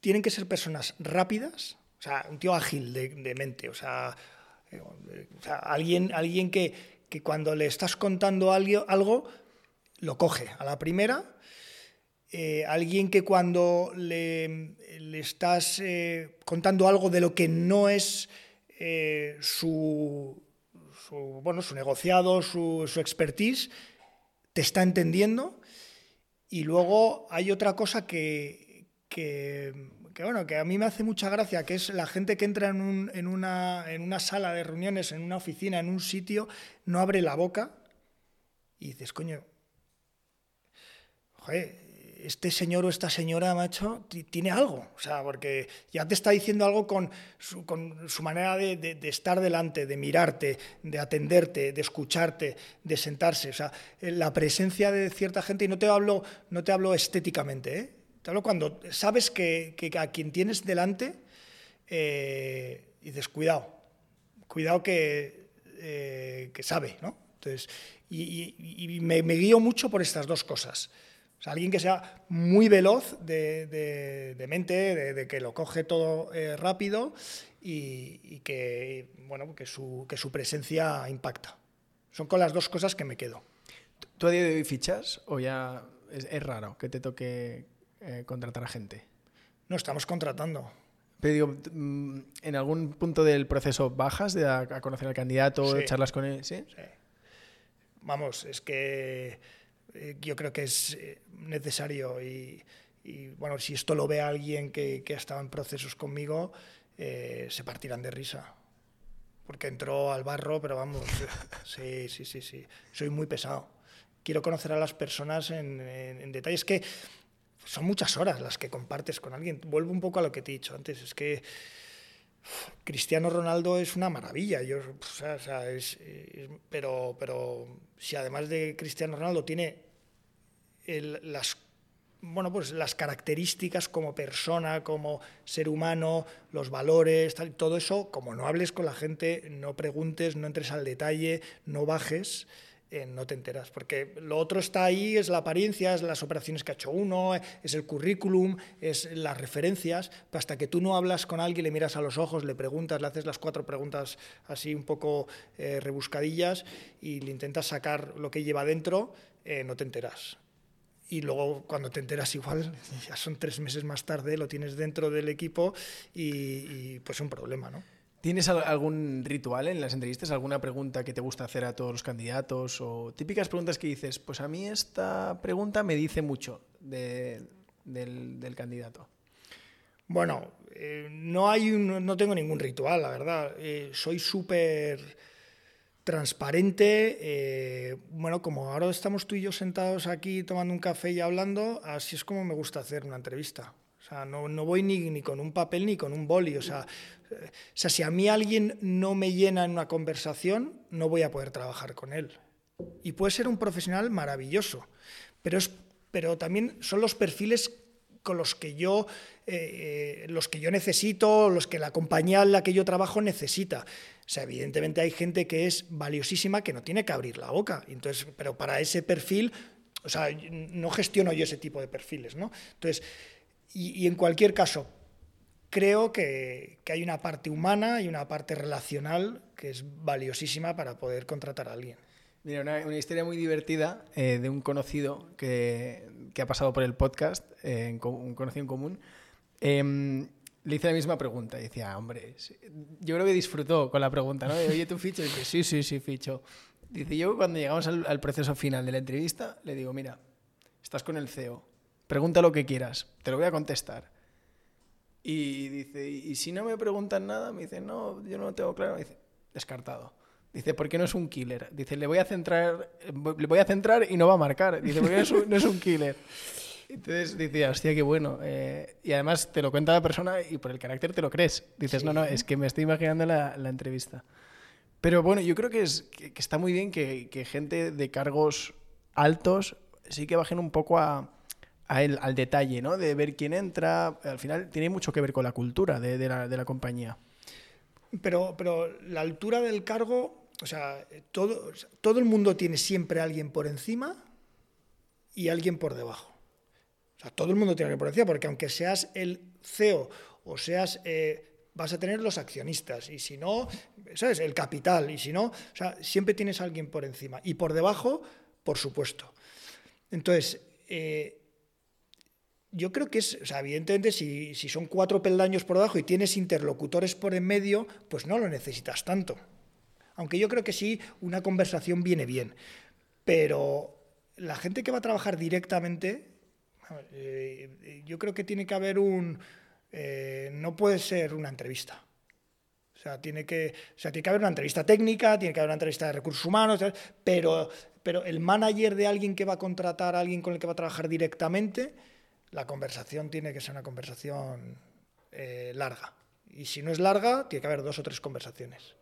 tienen que ser personas rápidas, o sea, un tío ágil de, mente, o sea, eh, alguien, alguien que, cuando le estás contando algo, lo coge a la primera, eh, alguien que cuando le, estás eh, contando algo de lo que no es su, bueno, su negociado, su, su expertise, te está entendiendo. Y luego hay otra cosa que, que, bueno, que a mí me hace mucha gracia, que es la gente que entra en, una, en una sala de reuniones, en una oficina, en un sitio, no abre la boca y dices, coño, joder, este señor o esta señora, macho, tiene algo, o sea, porque ya te está diciendo algo con su, manera de, de, estar delante, de mirarte, de atenderte, de escucharte, de sentarse, o sea, la presencia de cierta gente, y no te hablo, no te hablo estéticamente, ¿eh? Te hablo cuando sabes que, a quien tienes delante eh, dices, cuidado, cuidado que, eh, que sabe, ¿no? Entonces, y, me, guío mucho por estas dos cosas. Alguien que sea muy veloz de, mente, de, que lo coge todo eh, rápido y, que, bueno, que, su, que su presencia impacta. Son con las dos cosas que me quedo. ¿Tú a día de hoy fichas o ya es raro que te toque eh, contratar a gente? No, estamos contratando. Pero digo, mm, ¿en algún punto del proceso bajas de a, conocer al candidato, charlas con él? ¿Sí? Vamos, es que eh, yo creo que es eh, necesario y, bueno, si esto lo ve alguien que, que ha estado en procesos conmigo, se partirán de risa. Porque entró al barro, pero vamos, <laughs> sí, sí, sí, sí. Soy muy pesado. Quiero conocer a las personas en, en, en detalle. Es que son muchas horas las que compartes con alguien. Vuelvo un poco a lo que te he dicho antes, es que Cristiano Ronaldo es una maravilla, yo, pero, pero si además de Cristiano Ronaldo tiene las, bueno, pues las características como persona, como ser humano, los valores, todo eso, como no hables con la gente, no preguntes, no entres al detalle, no bajes, eh, no te enteras, porque lo otro está ahí, es la apariencia, es las operaciones que ha hecho uno, es el currículum, es las referencias, hasta que tú no hablas con alguien, le miras a los ojos, le preguntas, le haces las cuatro preguntas así un poco eh, rebuscadillas y le intentas sacar lo que lleva dentro, eh, no te enteras. y luego cuando te enteras igual, <laughs> ya son tres meses más tarde, lo tienes dentro del equipo y, y pues es un problema, ¿no? ¿Tienes algún ritual en las entrevistas? ¿Alguna pregunta que te gusta hacer a todos los candidatos? O típicas preguntas que dices, pues a mí esta pregunta me dice mucho del, del, candidato. Bueno, eh, no, hay no tengo ningún ritual, la verdad. Eh, soy súper transparente. Eh, bueno, como ahora estamos tú y yo sentados aquí tomando un café y hablando, así es como me gusta hacer una entrevista. O sea, no, no voy ni, ni, con un papel ni con un boli. O sea, o sea, si a mí alguien no me llena en una conversación, no voy a poder trabajar con él. Y puede ser un profesional maravilloso, pero, es, pero también son los perfiles con los que yo eh, los que yo necesito, los que la compañía en la que yo trabajo necesita. O sea, evidentemente hay gente que es valiosísima que no tiene que abrir la boca. Entonces, pero para ese perfil, o sea, no gestiono yo ese tipo de perfiles, ¿no? Entonces, y, en cualquier caso, creo que, que, hay una parte humana y una parte relacional que es valiosísima para poder contratar a alguien. Mira, una, historia muy divertida eh, de un conocido que, que, ha pasado por el podcast, eh, un conocido en común. Eh, le hice la misma pregunta y decía, hombre, yo creo que disfrutó con la pregunta, ¿no? Oye, ¿tú ficho? Y dice, sí, sí, sí, ficho. Dice, yo cuando llegamos al, al, proceso final de la entrevista, le digo, mira, estás con el CEO, pregunta lo que quieras, te lo voy a contestar. Y dice, ¿y si no me preguntan nada? Me dice, no, yo no lo tengo claro. Me dice, descartado. Dice, ¿por qué no es un killer? Dice, le voy a centrar, le voy a centrar y no va a marcar. Dice, porque no es un, no es un killer. Entonces decía, hostia, qué bueno. Eh, y además te lo cuenta la persona y por el carácter te lo crees. Dices, no, no, es que me estoy imaginando la, la entrevista. Pero bueno, yo creo que, es, que, está muy bien que, que, gente de cargos altos sí que bajen un poco a, al detalle, ¿no? De ver quién entra. Al final tiene mucho que ver con la cultura de, la, compañía. Pero, pero la altura del cargo o sea, todo, todo el mundo tiene siempre alguien por encima y alguien por debajo. O sea, todo el mundo tiene alguien por encima, porque aunque seas el CEO o seas... Eh, vas a tener los accionistas y si no, ¿sabes? El capital y si no, o sea, siempre tienes alguien por encima y por debajo, por supuesto. Entonces, eh, yo creo que es, o sea, evidentemente, si, si, son cuatro peldaños por debajo y tienes interlocutores por en medio, pues no lo necesitas tanto. Aunque yo creo que sí, una conversación viene bien. Pero la gente que va a trabajar directamente, eh, yo creo que tiene que haber un... Eh, no puede ser una entrevista. O sea, tiene que, o sea, tiene que haber una entrevista técnica, tiene que haber una entrevista de recursos humanos, pero, pero el manager de alguien que va a contratar a alguien con el que va a trabajar directamente, la conversación tiene que ser una conversación eh, larga. Y si no es larga, tiene que haber dos o tres conversaciones.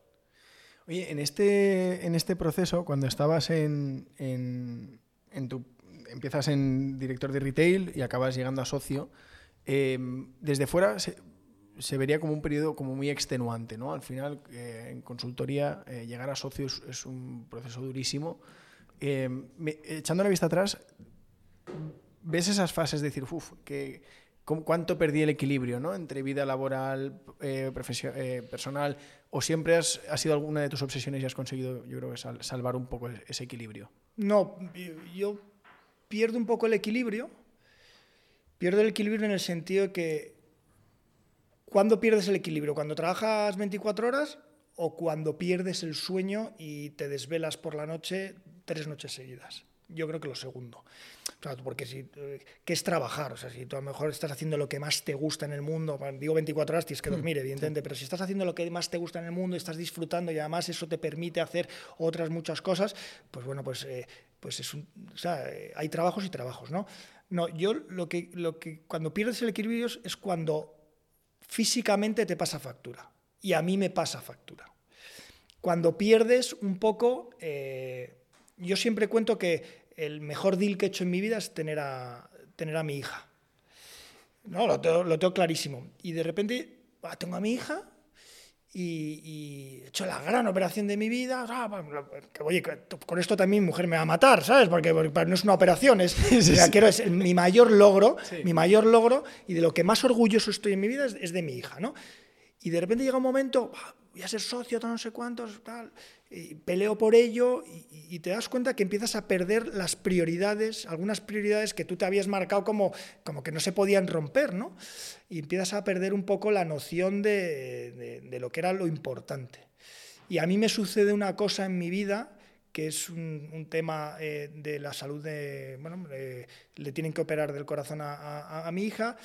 Oye, en este, en este proceso, cuando estabas en, en, tu... Empiezas en director de retail y acabas llegando a socio, eh, desde fuera se, vería como un periodo como muy extenuante, ¿no? Al final, eh, en consultoría, eh, llegar a socio es, un proceso durísimo. Me, echando la vista atrás, ves esas fases de decir, uff, que cuánto perdí el equilibrio ¿no? entre vida laboral, eh, eh, personal, o siempre has, ha sido alguna de tus obsesiones y has conseguido, yo creo, sal, salvar un poco ese equilibrio? No, yo pierdo un poco el equilibrio. Pierdo el equilibrio en el sentido de que ¿cuándo pierdes el equilibrio? ¿Cuando trabajas 24 horas o cuando pierdes el sueño y te desvelas por la noche tres noches seguidas? Yo creo que lo segundo. Porque si, eh, ¿qué es trabajar? O sea, si tú a lo mejor estás haciendo lo que más te gusta en el mundo, digo 24 horas, tienes que hmm, dormir, evidentemente, pero si estás haciendo lo que más te gusta en el mundo, estás disfrutando y además eso te permite hacer otras muchas cosas, pues bueno, pues, eh, pues es un, o sea, eh, hay trabajos y trabajos, ¿no? No, yo lo que, lo que cuando pierdes el equilibrio es cuando físicamente te pasa factura. Y a mí me pasa factura. Cuando pierdes un poco, yo siempre cuento que el mejor deal que he hecho en mi vida es tener a, tener a mi hija. No, lo tengo, lo tengo clarísimo. Y de repente ah, tengo a mi hija y, he hecho la gran operación de mi vida. que, oye, con esto también mi mujer me va a matar, ¿sabes? Porque, porque no es una operación, es, <laughs> sí, sí. quiero, es mi mayor logro, mi mayor logro y de lo que más orgulloso estoy en mi vida es, es de mi hija, ¿no? Y de repente llega un momento, voy a ser socio, no sé cuántos, tal, y peleo por ello y, te das cuenta que empiezas a perder las prioridades, algunas prioridades que tú te habías marcado como, como que no se podían romper, ¿no? Y empiezas a perder un poco la noción de, de, lo que era lo importante. Y a mí me sucede una cosa en mi vida que es un, tema eh, de la salud de, bueno, le tienen que operar del corazón a, a, mi hija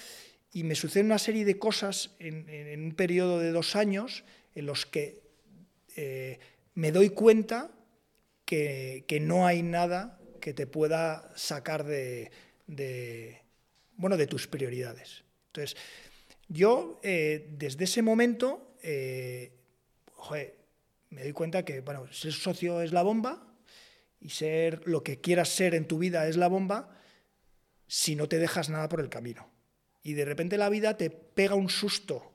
y me sucede una serie de cosas en, en un periodo de dos años en los que eh, me doy cuenta que, no hay nada que te pueda sacar de, bueno, de tus prioridades. Entonces, yo eh, desde ese momento eh, me doy cuenta que bueno, ser socio es la bomba y ser lo que quieras ser en tu vida es la bomba si no te dejas nada por el camino. Y de repente la vida te pega un susto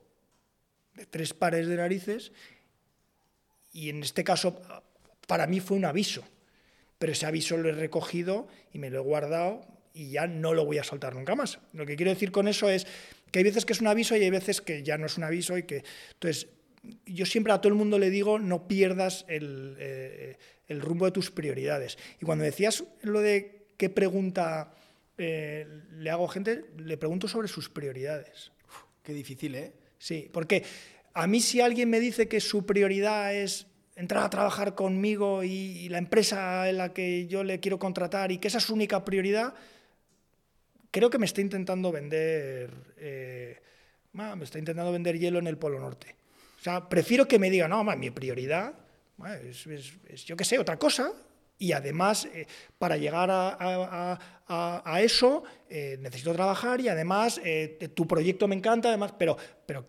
de tres pares de narices y en este caso para mí fue un aviso, pero ese aviso lo he recogido y me lo he guardado y ya no lo voy a soltar nunca más. Lo que quiero decir con eso es que hay veces que es un aviso y hay veces que ya no es un aviso y que... Entonces, yo siempre a todo el mundo le digo, no pierdas el, eh, rumbo de tus prioridades. Y cuando decías lo de qué pregunta eh, le hago a gente, le pregunto sobre sus prioridades. qué difícil, ¿eh? Sí, porque a mí si alguien me dice que su prioridad es entrar a trabajar conmigo y, la empresa en la que yo le quiero contratar y que esa es su única prioridad, creo que me está intentando vender, eh, me está intentando vender hielo en el Polo Norte. O sea, prefiero que me diga, no, mi prioridad es, yo qué sé, otra cosa, y además eh, para llegar a, eso eh, necesito trabajar y además tu proyecto me encanta, además, pero, pero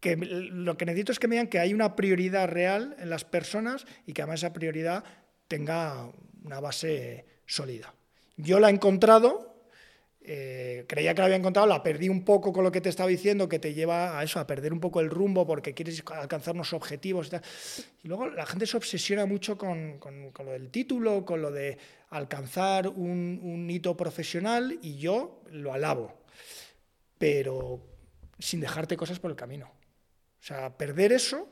que lo que necesito es que me digan que hay una prioridad real en las personas y que además esa prioridad tenga una base sólida. Yo la he encontrado, eh, creía que la había encontrado, la perdí un poco con lo que te estaba diciendo, que te lleva a eso, a perder un poco el rumbo porque quieres alcanzar unos objetivos. Y, luego la gente se obsesiona mucho con, lo del título, con lo de alcanzar un, hito profesional y yo lo alabo, pero sin dejarte cosas por el camino. O sea, perder eso,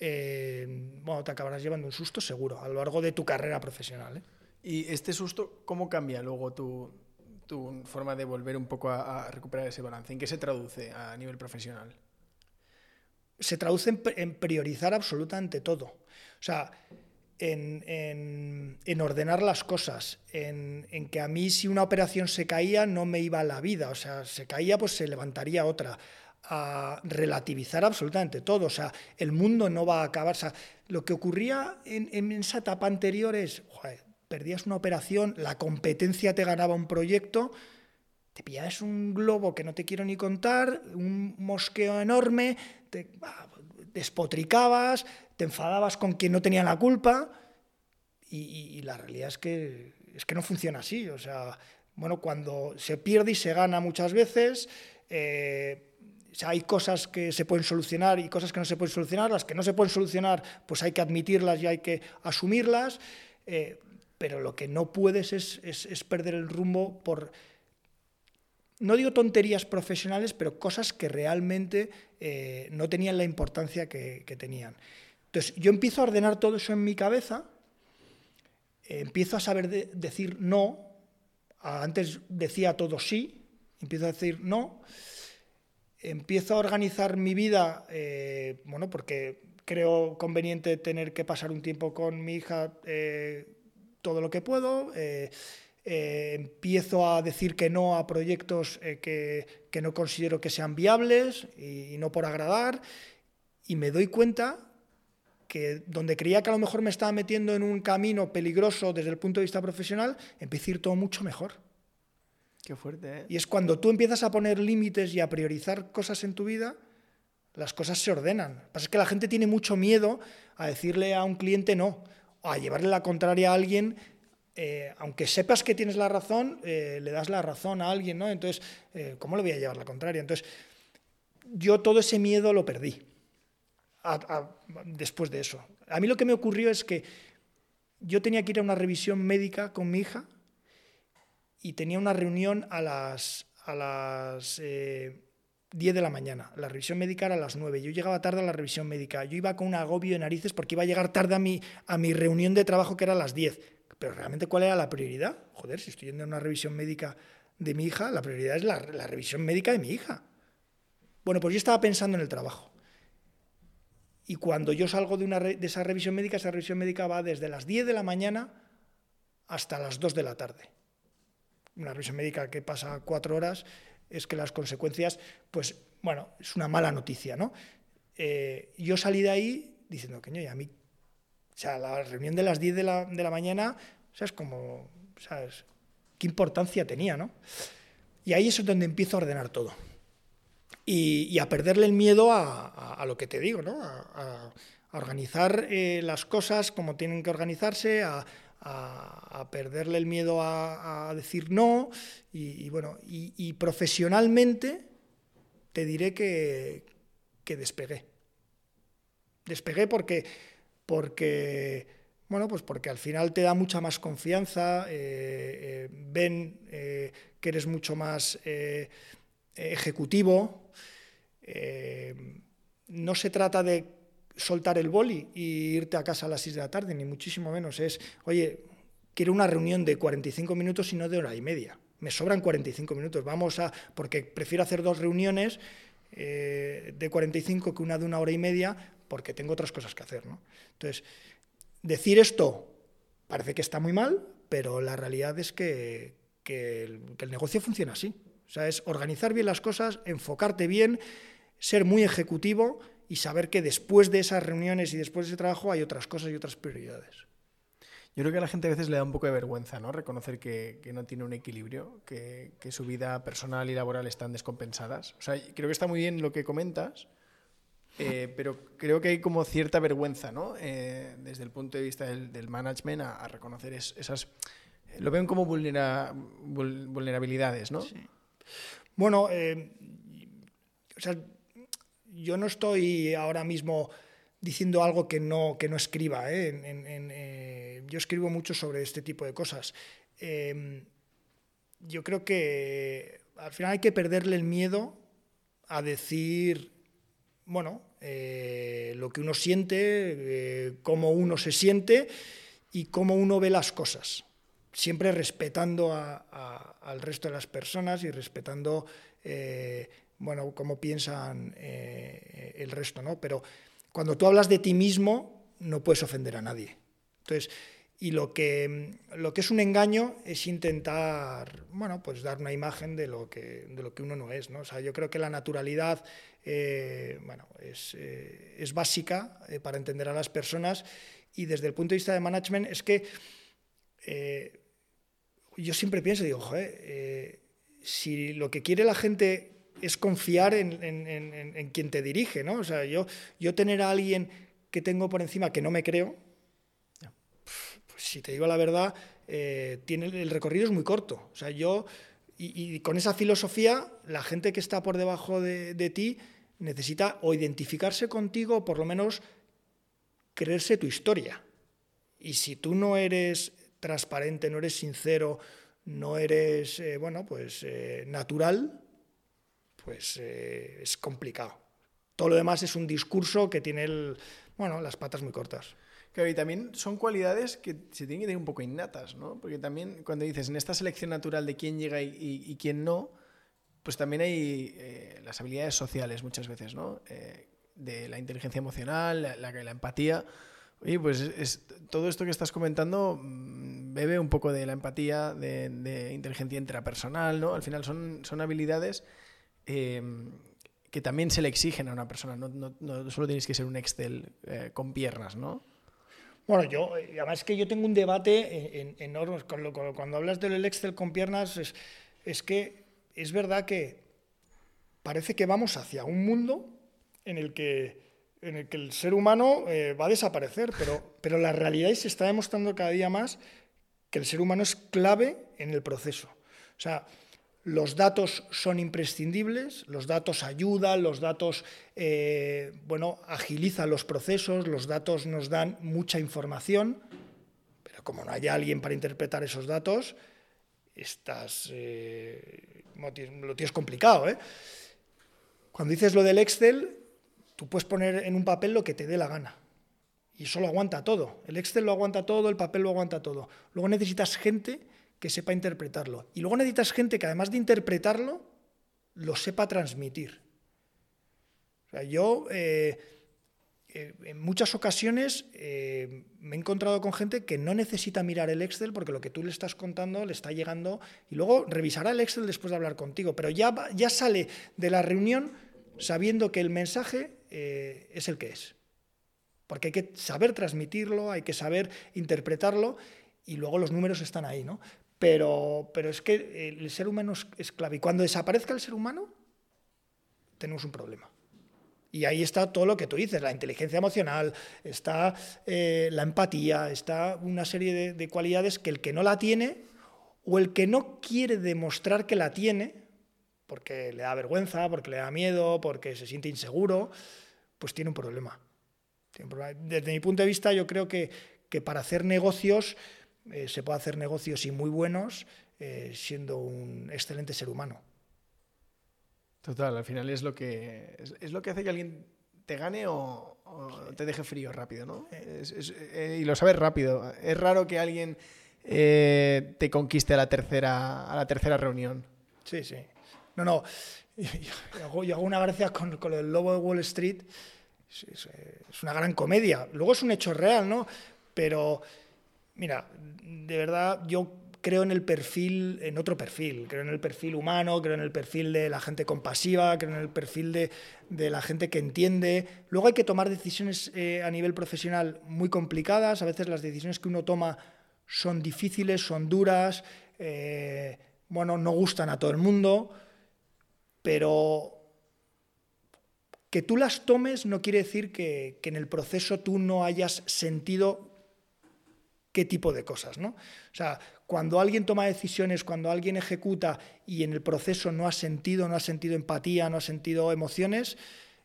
eh, bueno, te acabarás llevando un susto seguro a lo largo de tu carrera profesional. ¿eh? ¿Y este susto cómo cambia luego tu, tu forma de volver un poco a, recuperar ese balance? ¿En qué se traduce a nivel profesional? Se traduce en, priorizar absolutamente todo. O sea, en, ordenar las cosas, en, que a mí si una operación se caía no me iba a la vida, o sea, se caía pues se levantaría otra, a relativizar absolutamente todo, o sea, el mundo no va a acabar, lo que ocurría en, esa etapa anterior es, perdías una operación, la competencia te ganaba un proyecto, te pillabas un globo que no te quiero ni contar, un mosqueo enorme, te despotricabas, te enfadabas con quien no tenía la culpa y, la realidad es que, es que no funciona así. O sea, bueno, cuando se pierde y se gana muchas veces, eh, hay cosas que se pueden solucionar y cosas que no se pueden solucionar. Las que no se pueden solucionar, pues hay que admitirlas y hay que asumirlas. Eh, pero lo que no puedes es, perder el rumbo por, no digo tonterías profesionales, pero cosas que realmente eh, no tenían la importancia que, tenían. Entonces, yo empiezo a ordenar todo eso en mi cabeza, empiezo a saber decir no, antes decía todo sí, empiezo a decir no, empiezo a organizar mi vida, eh, bueno, porque creo conveniente tener que pasar un tiempo con mi hija. Eh, todo lo que puedo, eh, eh, empiezo a decir que no a proyectos eh, que, no considero que sean viables y, no por agradar, y me doy cuenta que donde creía que a lo mejor me estaba metiendo en un camino peligroso desde el punto de vista profesional, empieza a ir todo mucho mejor. Qué fuerte, ¿eh? Y es cuando tú empiezas a poner límites y a priorizar cosas en tu vida, las cosas se ordenan. Lo que pasa es que la gente tiene mucho miedo a decirle a un cliente no a llevarle la contraria a alguien, eh, aunque sepas que tienes la razón, eh, le das la razón a alguien, ¿no? Entonces, eh, ¿cómo le voy a llevar la contraria? Entonces, yo todo ese miedo lo perdí después de eso. A mí lo que me ocurrió es que yo tenía que ir a una revisión médica con mi hija y tenía una reunión a las, a las 10 de la mañana. La revisión médica era a las 9. Yo llegaba tarde a la revisión médica. Yo iba con un agobio de narices porque iba a llegar tarde a mi, a mi reunión de trabajo que era a las 10. Pero realmente, ¿cuál era la prioridad? Joder, si estoy yendo a una revisión médica de mi hija, la prioridad es la, revisión médica de mi hija. Bueno, pues yo estaba pensando en el trabajo. Y cuando yo salgo de, una, de esa revisión médica, esa revisión médica va desde las 10 de la mañana hasta las 2 de la tarde. Una revisión médica que pasa cuatro horas es que las consecuencias, pues, bueno, es una mala noticia, ¿no? Eh, yo salí de ahí diciendo, que y a mí, o sea, la reunión de las 10 de la, de la mañana, o sea, es como, ¿sabes? ¿Qué importancia tenía, no? Y ahí es donde empiezo a ordenar todo. Y, a perderle el miedo a, lo que te digo, ¿no? A, organizar eh, las cosas como tienen que organizarse, a, a, perderle el miedo a, decir no y, bueno, y, profesionalmente te diré que, que despegué. Despegué porque, porque, bueno, pues porque al final te da mucha más confianza, eh, eh, ven eh, que eres mucho más ejecutivo. no se trata de soltar el boli y irte a casa a las 6 de la tarde, ni muchísimo menos. Es, oye, quiero una reunión de 45 minutos y no de hora y media. Me sobran 45 minutos. Vamos a. Porque prefiero hacer dos reuniones eh, de 45 que una de una hora y media, porque tengo otras cosas que hacer. ¿no? Entonces, decir esto parece que está muy mal, pero la realidad es que, que el negocio funciona así. O sea, es organizar bien las cosas, enfocarte bien, ser muy ejecutivo y saber que después de esas reuniones y después de ese trabajo hay otras cosas y otras prioridades. Yo creo que a la gente a veces le da un poco de vergüenza, ¿no? Reconocer que, no tiene un equilibrio, que, su vida personal y laboral están descompensadas. O sea, creo que está muy bien lo que comentas, eh, pero creo que hay como cierta vergüenza, ¿no? Eh, desde el punto de vista del, management a, reconocer esas... Lo ven como vulnerabilidades, ¿no? Sí. Bueno, eh, o sea, yo no estoy ahora mismo diciendo algo que no, que no escriba. ¿eh? Eh, yo escribo mucho sobre este tipo de cosas. Em, yo creo que al final hay que perderle el miedo a decir, bueno, eh, lo que uno siente, cómo uno se siente y cómo uno ve las cosas. Siempre respetando al resto de las personas y respetando bueno, cómo piensan eh, el resto, ¿no? Pero cuando tú hablas de ti mismo, no puedes ofender a nadie. Entonces, y lo que, lo que es un engaño es intentar, bueno, pues dar una imagen de lo que, de lo que uno no es, ¿no? O sea, yo creo que la naturalidad, eh, bueno, es, eh, es básica para entender a las personas y desde el punto de vista de management es que yo siempre pienso, digo, joder, si lo que quiere la gente es confiar en, quien te dirige, ¿no? O sea, yo, yo tener a alguien que tengo por encima que no me creo, pues si te digo la verdad, eh, tiene, el recorrido es muy corto. O sea, yo, y, con esa filosofía, la gente que está por debajo de, ti necesita o identificarse contigo o por lo menos creerse tu historia. Y si tú no eres transparente, no eres sincero, no eres, eh, bueno, pues eh, natural, pues eh, es complicado. Todo lo demás es un discurso que tiene el, bueno, las patas muy cortas. Claro, y también son cualidades que se tienen que tener un poco innatas, ¿no? Porque también cuando dices en esta selección natural de quién llega y, quién no, pues también hay eh, las habilidades sociales muchas veces, ¿no? Eh, de la inteligencia emocional, la, la, empatía. Oye, pues es, todo esto que estás comentando mm, bebe un poco de la empatía, de, de inteligencia intrapersonal, ¿no? Al final son, son habilidades Em, que también se le exigen a una persona. No, no, solo tienes que ser un Excel eh, con piernas, ¿no? Bueno, yo, eh, además que yo tengo un debate enorme. Cuando hablas del Excel con piernas, es, es, que es verdad que parece que vamos hacia un mundo en el que, en el, que el ser humano eh, va a desaparecer, pero, pero la realidad se está demostrando cada día más que el ser humano es clave en el proceso. O sea, los datos son imprescindibles, los datos ayudan, los datos eh, bueno, agilizan los procesos, los datos nos dan mucha información, pero como no haya alguien para interpretar esos datos, estás, eh, lo tienes complicado. ¿eh? Cuando dices lo del Excel, tú puedes poner en un papel lo que te dé la gana. Y eso lo aguanta todo. El Excel lo aguanta todo, el papel lo aguanta todo. Luego necesitas gente que sepa interpretarlo. Y luego necesitas gente que además de interpretarlo, lo sepa transmitir. O sea, yo eh, eh, en muchas ocasiones eh, me he encontrado con gente que no necesita mirar el Excel porque lo que tú le estás contando le está llegando y luego revisará el Excel después de hablar contigo, pero ya, ya sale de la reunión sabiendo que el mensaje es el que es. Porque hay que saber transmitirlo, hay que saber interpretarlo y luego los números están ahí, ¿no? Pero, pero es que el ser humano es clave. Y cuando desaparezca el ser humano, tenemos un problema. Y ahí está todo lo que tú dices, la inteligencia emocional, está eh, la empatía, está una serie de, de, cualidades que el que no la tiene o el que no quiere demostrar que la tiene, porque le da vergüenza, porque le da miedo, porque se siente inseguro, pues tiene un problema. Desde mi punto de vista, yo creo que, que para hacer negocios eh, se puede hacer negocios y muy buenos eh, siendo un excelente ser humano. Total, al final es lo que es, lo que hace que alguien te gane o, te deje frío rápido, ¿no? Eh. y lo sabes rápido. Es raro que alguien te conquiste a la tercera a la tercera reunión. Sí, sí. No, no. Yo, hago, una gracia con, con el lobo de Wall Street. Es, es, una gran comedia. Luego es un hecho real, ¿no? Pero Mira, de verdad yo creo en el perfil, en otro perfil, creo en el perfil humano, creo en el perfil de la gente compasiva, creo en el perfil de, la gente que entiende. Luego hay que tomar decisiones eh, a nivel profesional muy complicadas, a veces las decisiones que uno toma son difíciles, son duras, eh, bueno, no gustan a todo el mundo, pero que tú las tomes no quiere decir que en el proceso tú no hayas sentido qué tipo de cosas, ¿no? O sea, cuando alguien toma decisiones, cuando alguien ejecuta y en el proceso no ha sentido, no ha sentido empatía, no ha sentido emociones,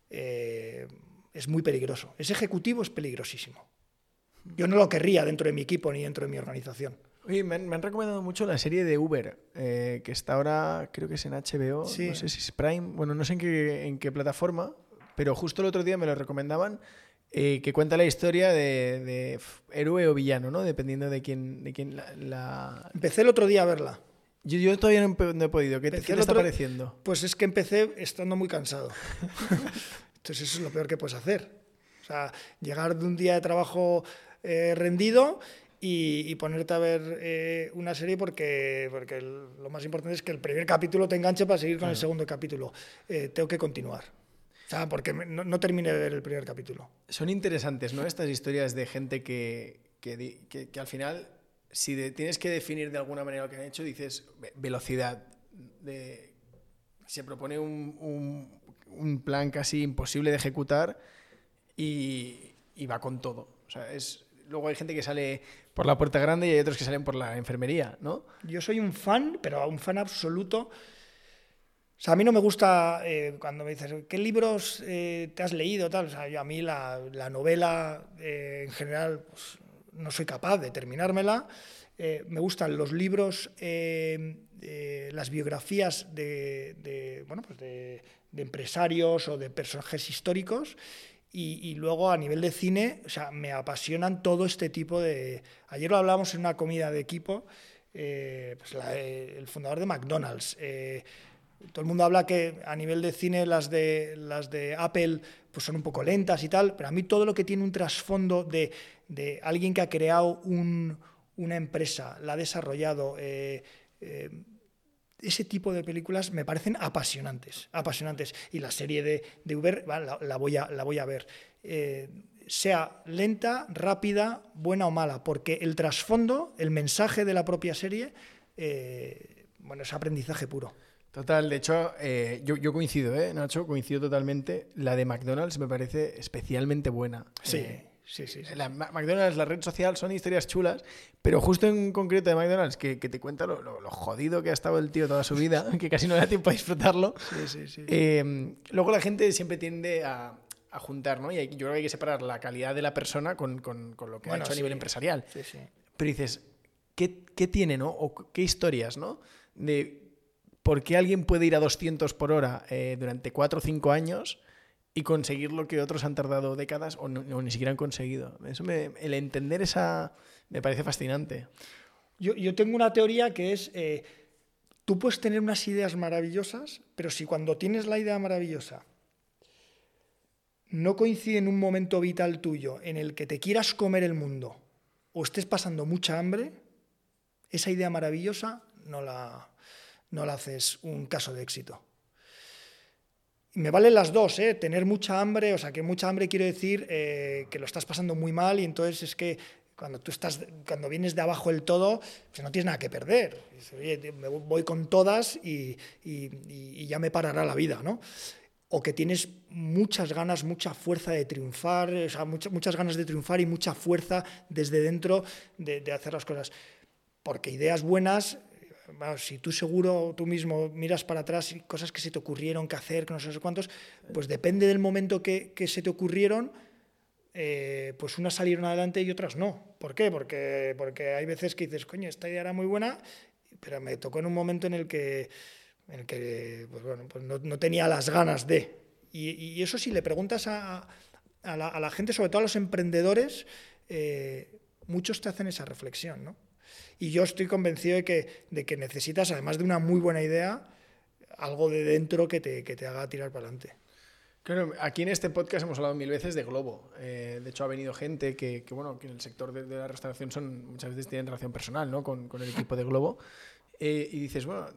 eh, es muy peligroso. Ese ejecutivo es peligrosísimo. Yo no lo querría dentro de mi equipo ni dentro de mi organización. Oye, me han, recomendado mucho la serie de Uber, eh, que está ahora, creo que es en HBO, no sé si es Prime, bueno, no sé en qué, en qué plataforma, pero justo el otro día me lo recomendaban eh, que cuenta la historia de, héroe o villano, ¿no? Dependiendo de quién, de quién la, Empecé el otro día a verla. Yo, yo todavía no, he podido. ¿Qué, te está pareciendo? Pues es que empecé estando muy cansado. <laughs> Entonces eso es lo peor que puedes hacer. O sea, llegar de un día de trabajo eh, rendido y, ponerte a ver eh, una serie porque, porque lo más importante es que el primer capítulo te enganche para seguir con el segundo capítulo. tengo que continuar. O sea, porque no, no, terminé de ver el primer capítulo. Son interesantes, ¿no? Estas historias de gente que, que, que, al final, si tienes que definir de alguna manera lo que han hecho, dices velocidad. De, se propone un, un, un plan casi imposible de ejecutar y, y, va con todo. O sea, es, luego hay gente que sale por la puerta grande y hay otros que salen por la enfermería, ¿no? Yo soy un fan, pero un fan absoluto o sea, a mí no me gusta eh, cuando me dices, ¿qué libros eh, te has leído? Tal? O sea, yo a mí la, novela eh, en general pues, no soy capaz de terminármela. me gustan los libros, las biografías de, bueno, pues de, empresarios o de personajes históricos. Y, luego a nivel de cine, o sea, me apasionan todo este tipo de... Ayer lo hablábamos en una comida de equipo, pues el fundador de McDonald's. Todo el mundo habla que a nivel de cine las de, las de Apple pues son un poco lentas y tal, pero a mí todo lo que tiene un trasfondo de, de alguien que ha creado un, una empresa, la ha desarrollado, eh, eh, ese tipo de películas me parecen apasionantes, apasionantes. Y la serie de, de Uber la, voy a, la voy a ver. Eh, sea lenta, rápida, buena o mala, porque el trasfondo, el mensaje de la propia serie, bueno, es aprendizaje puro. Total, de hecho, eh, yo, coincido, ¿eh, Nacho? Coincido totalmente. La de McDonald's me parece especialmente buena. Sí. Eh, sí, sí, La, McDonald's, la red social, son historias chulas, pero justo en concreto de McDonald's, que, te cuenta lo, jodido que ha estado el tío toda su vida, <laughs> que casi no le da tiempo a disfrutarlo. Sí, sí, sí. Em, luego la gente siempre tiende a, juntar, ¿no? Y yo creo que hay que separar la calidad de la persona con, lo que ha hecho a nivel empresarial. Sí, sí. Pero dices, ¿qué, ¿qué, tiene, no? O qué historias, ¿no? De ¿por qué alguien puede ir a 200 por hora eh, durante 4 o 5 años y conseguir lo que otros han tardado décadas o, ni siquiera han conseguido? Eso el entender esa me parece fascinante. Yo, tengo una teoría que es, eh, tú puedes tener unas ideas maravillosas, pero si cuando tienes la idea maravillosa no coincide en un momento vital tuyo en el que te quieras comer el mundo o estés pasando mucha hambre, esa idea maravillosa no la, no la haces un caso de éxito. Me valen las dos, ¿eh? tener mucha hambre, o sea, que mucha hambre quiere decir eh, que lo estás pasando muy mal y entonces es que cuando tú estás, cuando vienes de abajo el todo, pues no tienes nada que perder. me voy con todas y, y, ya me parará la vida, ¿no? O que tienes muchas ganas, mucha fuerza de triunfar, o sea, muchas, muchas ganas de triunfar y mucha fuerza desde dentro de, de hacer las cosas. Porque ideas buenas si tú seguro tú mismo miras para atrás y cosas que se te ocurrieron que hacer, que no sé cuántos, pues depende del momento que, se te ocurrieron, eh, pues unas salieron adelante y otras no. ¿Por qué? Porque, porque hay veces que dices, coño, esta idea era muy buena, pero me tocó en un momento en el que, en el que pues bueno, pues no, tenía las ganas de. Y, eso si le preguntas a, a, la, gente, sobre todo a los emprendedores, eh, muchos te hacen esa reflexión, ¿no? Y yo estoy convencido de que, de que necesitas, además de una muy buena idea, algo de dentro que te, que te haga tirar para adelante. Claro, aquí en este podcast hemos hablado mil veces de Globo. Eh, de hecho, ha venido gente que, que, bueno, que en el sector de, la restauración son, muchas veces tienen relación personal ¿no? con, con el equipo de Globo. Eh, y dices, bueno,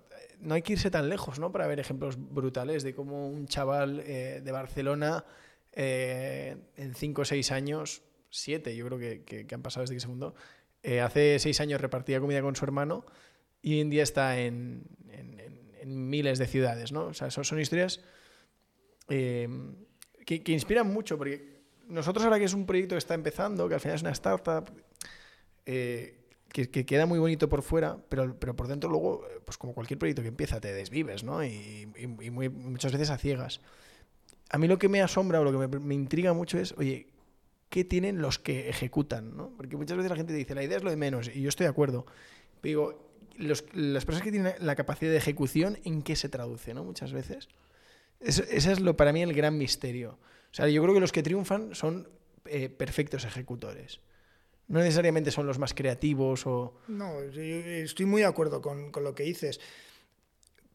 no hay que irse tan lejos ¿no? para ver ejemplos brutales de cómo un chaval eh, de Barcelona en 5 o 6 años, 7 yo creo que, que, que, han pasado desde que se fundó, eh, hace seis años repartía comida con su hermano y hoy en día está en, miles de ciudades, ¿no? O son historias eh, que, inspiran mucho, porque nosotros ahora que es un proyecto que está empezando, que al final es una startup, eh, que, queda muy bonito por fuera, pero, pero por dentro luego, pues como cualquier proyecto que empieza, te desvives, ¿no? Y, muchas veces a ciegas. A mí lo que me asombra o lo que me, me intriga mucho es, oye, qué tienen los que ejecutan, ¿no? Porque muchas veces la gente dice, la idea es lo de menos, y yo estoy de acuerdo. Pero digo, las personas que tienen la capacidad de ejecución, ¿en qué se traduce, no? Muchas veces. Ese es lo, para mí el gran misterio. O sea, yo creo que los que triunfan son eh, perfectos ejecutores. No necesariamente son los más creativos o... No, estoy muy de acuerdo con, con lo que dices.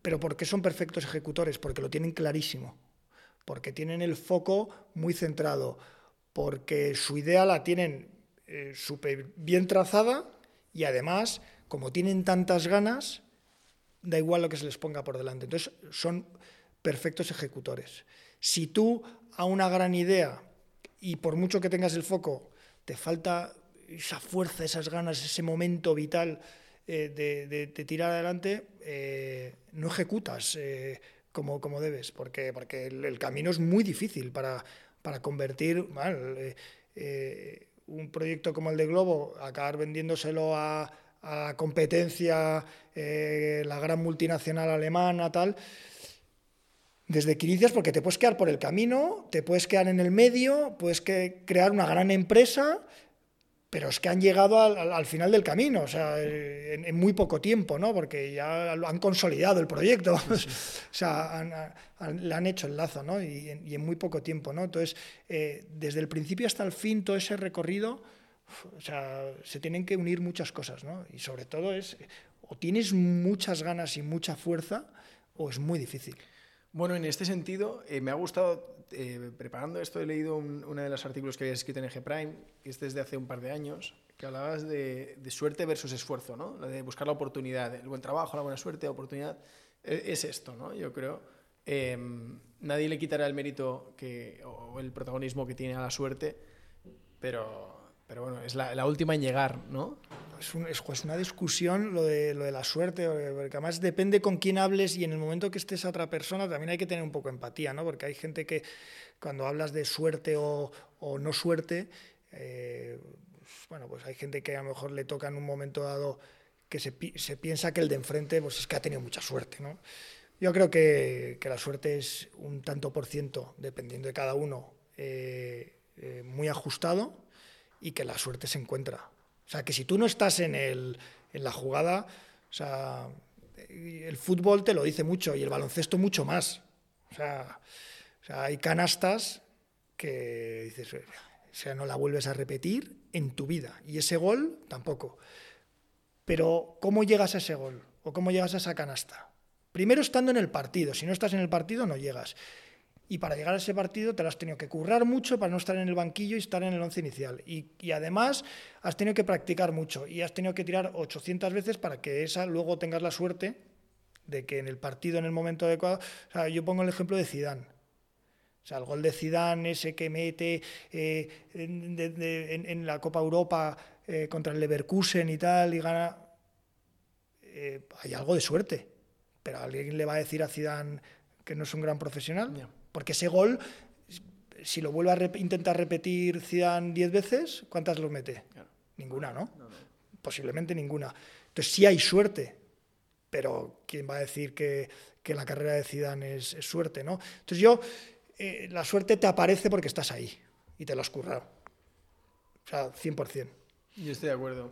Pero ¿por qué son perfectos ejecutores? Porque lo tienen clarísimo. Porque tienen el foco muy centrado porque su idea la tienen eh, súper bien trazada y además, como tienen tantas ganas, da igual lo que se les ponga por delante. Entonces, son perfectos ejecutores. Si tú a una gran idea, y por mucho que tengas el foco, te falta esa fuerza, esas ganas, ese momento vital eh, de, tirar adelante, eh, no ejecutas como, como debes, porque, porque el, camino es muy difícil para, para convertir eh, eh, un proyecto como el de Globo, acabar vendiéndoselo a, competencia, eh, la gran multinacional alemana, tal. Desde que inicias, porque te puedes quedar por el camino, te puedes quedar en el medio, puedes que crear una gran empresa pero es que han llegado al, final del camino, o sea, en, muy poco tiempo, ¿no? Porque ya han consolidado el proyecto, <laughs> o sea, le han hecho el lazo, ¿no? Y, en, muy poco tiempo, ¿no? Entonces, eh, desde el principio hasta el fin, todo ese recorrido, o sea, se tienen que unir muchas cosas, ¿no? Y sobre todo es, o tienes muchas ganas y mucha fuerza, o es muy difícil. Bueno, en este sentido, eh, me ha gustado eh, preparando esto he leído uno de los artículos que habías escrito en Eje Prime, que este es de hace un par de años, que hablabas de, suerte versus esfuerzo, ¿no? de buscar la oportunidad, el buen trabajo, la buena suerte, la oportunidad. E, es esto, ¿no? Yo creo. Em, nadie le quitará el mérito que, o el protagonismo que tiene a la suerte, pero, pero bueno, es la, última en llegar, ¿no? es, una discusión lo de, lo de la suerte, porque además depende con quién hables y en el momento que estés a otra persona también hay que tener un poco de empatía, ¿no? Porque hay gente que cuando hablas de suerte o, no suerte, eh, bueno, pues hay gente que a lo mejor le toca en un momento dado que se, piensa que el de enfrente pues es que ha tenido mucha suerte, ¿no? Yo creo que, la suerte es un tanto por ciento, dependiendo de cada uno, eh, eh, muy ajustado y que la suerte se encuentra. O sea, que si tú no estás en, el, en la jugada, o sea, el fútbol te lo dice mucho y el baloncesto mucho más. O sea, o sea hay canastas que dices, o sea, no la vuelves a repetir en tu vida. Y ese gol tampoco. Pero, ¿cómo llegas a ese gol? ¿O cómo llegas a esa canasta? Primero estando en el partido. Si no estás en el partido, no llegas. Y para llegar a ese partido te lo has tenido que currar mucho para no estar en el banquillo y estar en el once inicial. Y, y, además has tenido que practicar mucho y has tenido que tirar 800 veces para que esa luego tengas la suerte de que en el partido, en el momento adecuado... O sea, yo pongo el ejemplo de Zidane. O sea, el gol de Zidane, ese que mete eh, en, de, en, la Copa Europa eh, contra el Leverkusen y tal, y gana... Eh, hay algo de suerte. Pero alguien le va a decir a Zidane que no es un gran profesional. Porque ese gol, si lo vuelve a rep intentar repetir Zidane 10 veces, ¿cuántas los mete? Claro. Ninguna, ¿no? No, ¿no? Posiblemente ninguna. Entonces sí hay suerte, pero ¿quién va a decir que, que la carrera de Zidane es, es suerte, no? Entonces yo, eh, la suerte te aparece porque estás ahí y te lo has currado. O sea, 100%. Yo estoy de acuerdo.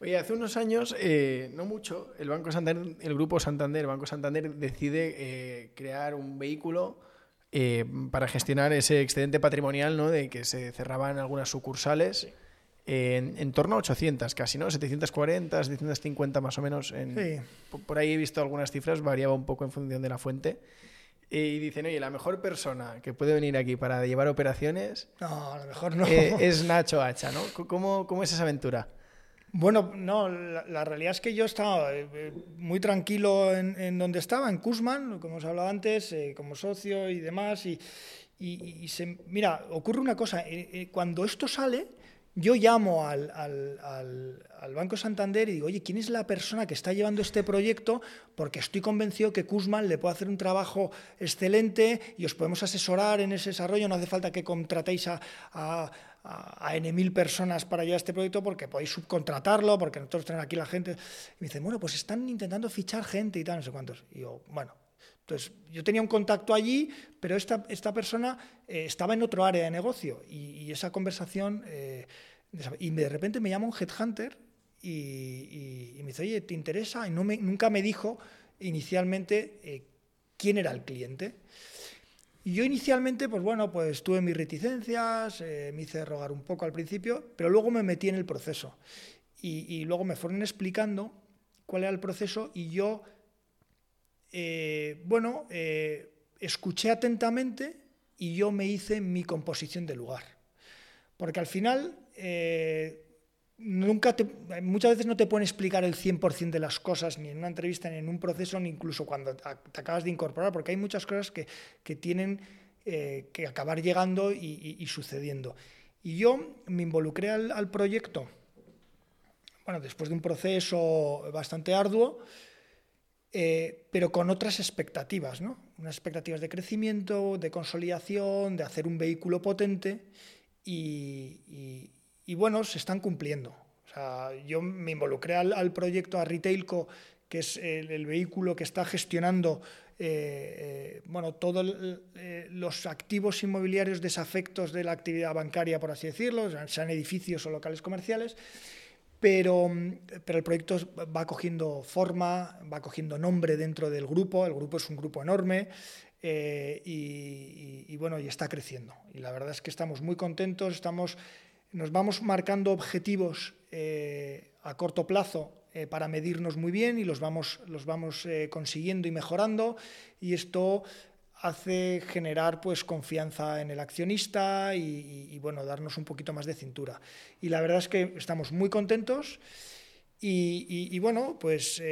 Oye, hace unos años, eh, no mucho, el Banco Santander, el Grupo Santander, el Banco Santander decide eh, crear un vehículo eh, para gestionar ese excedente patrimonial, ¿no? De que se cerraban algunas sucursales. Sí. En, en, torno a 800 casi, ¿no? 740, 750 más o menos. En, sí. por, por, ahí he visto algunas cifras, variaba un poco en función de la fuente. Y dicen, oye, la mejor persona que puede venir aquí para llevar operaciones. No, a lo mejor no. Eh, es <laughs> Nacho Hacha, ¿no? ¿Cómo, ¿Cómo, es esa aventura? Bueno, no, la, realidad es que yo estaba eh, muy tranquilo en, donde estaba, en Kuzman, como os hablado antes, eh, como socio y demás. Y, se, mira, ocurre una cosa, eh, cuando esto sale, yo llamo al, al, al, Banco Santander y digo, oye, ¿quién es la persona que está llevando este proyecto? Porque estoy convencido que Kuzman le puede hacer un trabajo excelente y os podemos asesorar en ese desarrollo. No hace falta que contratéis a, a, N mil personas para llevar este proyecto porque podéis subcontratarlo, porque nosotros tenemos aquí la gente. Y me dicen, bueno, pues están intentando fichar gente y tal, no sé cuántos. Y yo, bueno, entonces, yo tenía un contacto allí, pero esta, esta persona eh, estaba en otro área de negocio y, y esa conversación, eh, y de repente me llama un headhunter y, y, y, me dice, oye, ¿te interesa? Y no me, nunca me dijo inicialmente eh, quién era el cliente. Y yo inicialmente, pues bueno, pues tuve mis reticencias, eh, me hice rogar un poco al principio, pero luego me metí en el proceso. Y, luego me fueron explicando cuál era el proceso y yo eh, bueno, eh, escuché atentamente y yo me hice mi composición de lugar. Porque al final, nunca te, muchas veces no te pueden explicar el 100% de las cosas, ni en una entrevista, ni en un proceso, ni incluso cuando te acabas de incorporar, porque hay muchas cosas que, que tienen eh, que acabar llegando y, y, sucediendo. Y yo me involucré al, al proyecto, bueno, después de un proceso bastante arduo, eh, pero con otras expectativas, ¿no? unas expectativas de crecimiento, de consolidación, de hacer un vehículo potente y, y bueno, se están cumpliendo. O sea, yo me involucré al, proyecto, a Retailco, que es el, vehículo que está gestionando eh, eh, bueno, todos eh, los activos inmobiliarios desafectos de la actividad bancaria, por así decirlo, sean edificios o locales comerciales pero, pero el proyecto va cogiendo forma, va cogiendo nombre dentro del grupo, el grupo es un grupo enorme y, y, bueno, y está creciendo. Y la verdad es que estamos muy contentos, estamos, nos vamos marcando objetivos eh, a corto plazo eh, para medirnos muy bien y los vamos, los vamos eh, consiguiendo y mejorando y esto hace generar pues confianza en el accionista y, bueno, darnos un poquito más de cintura. Y la verdad es que estamos muy contentos y, bueno, pues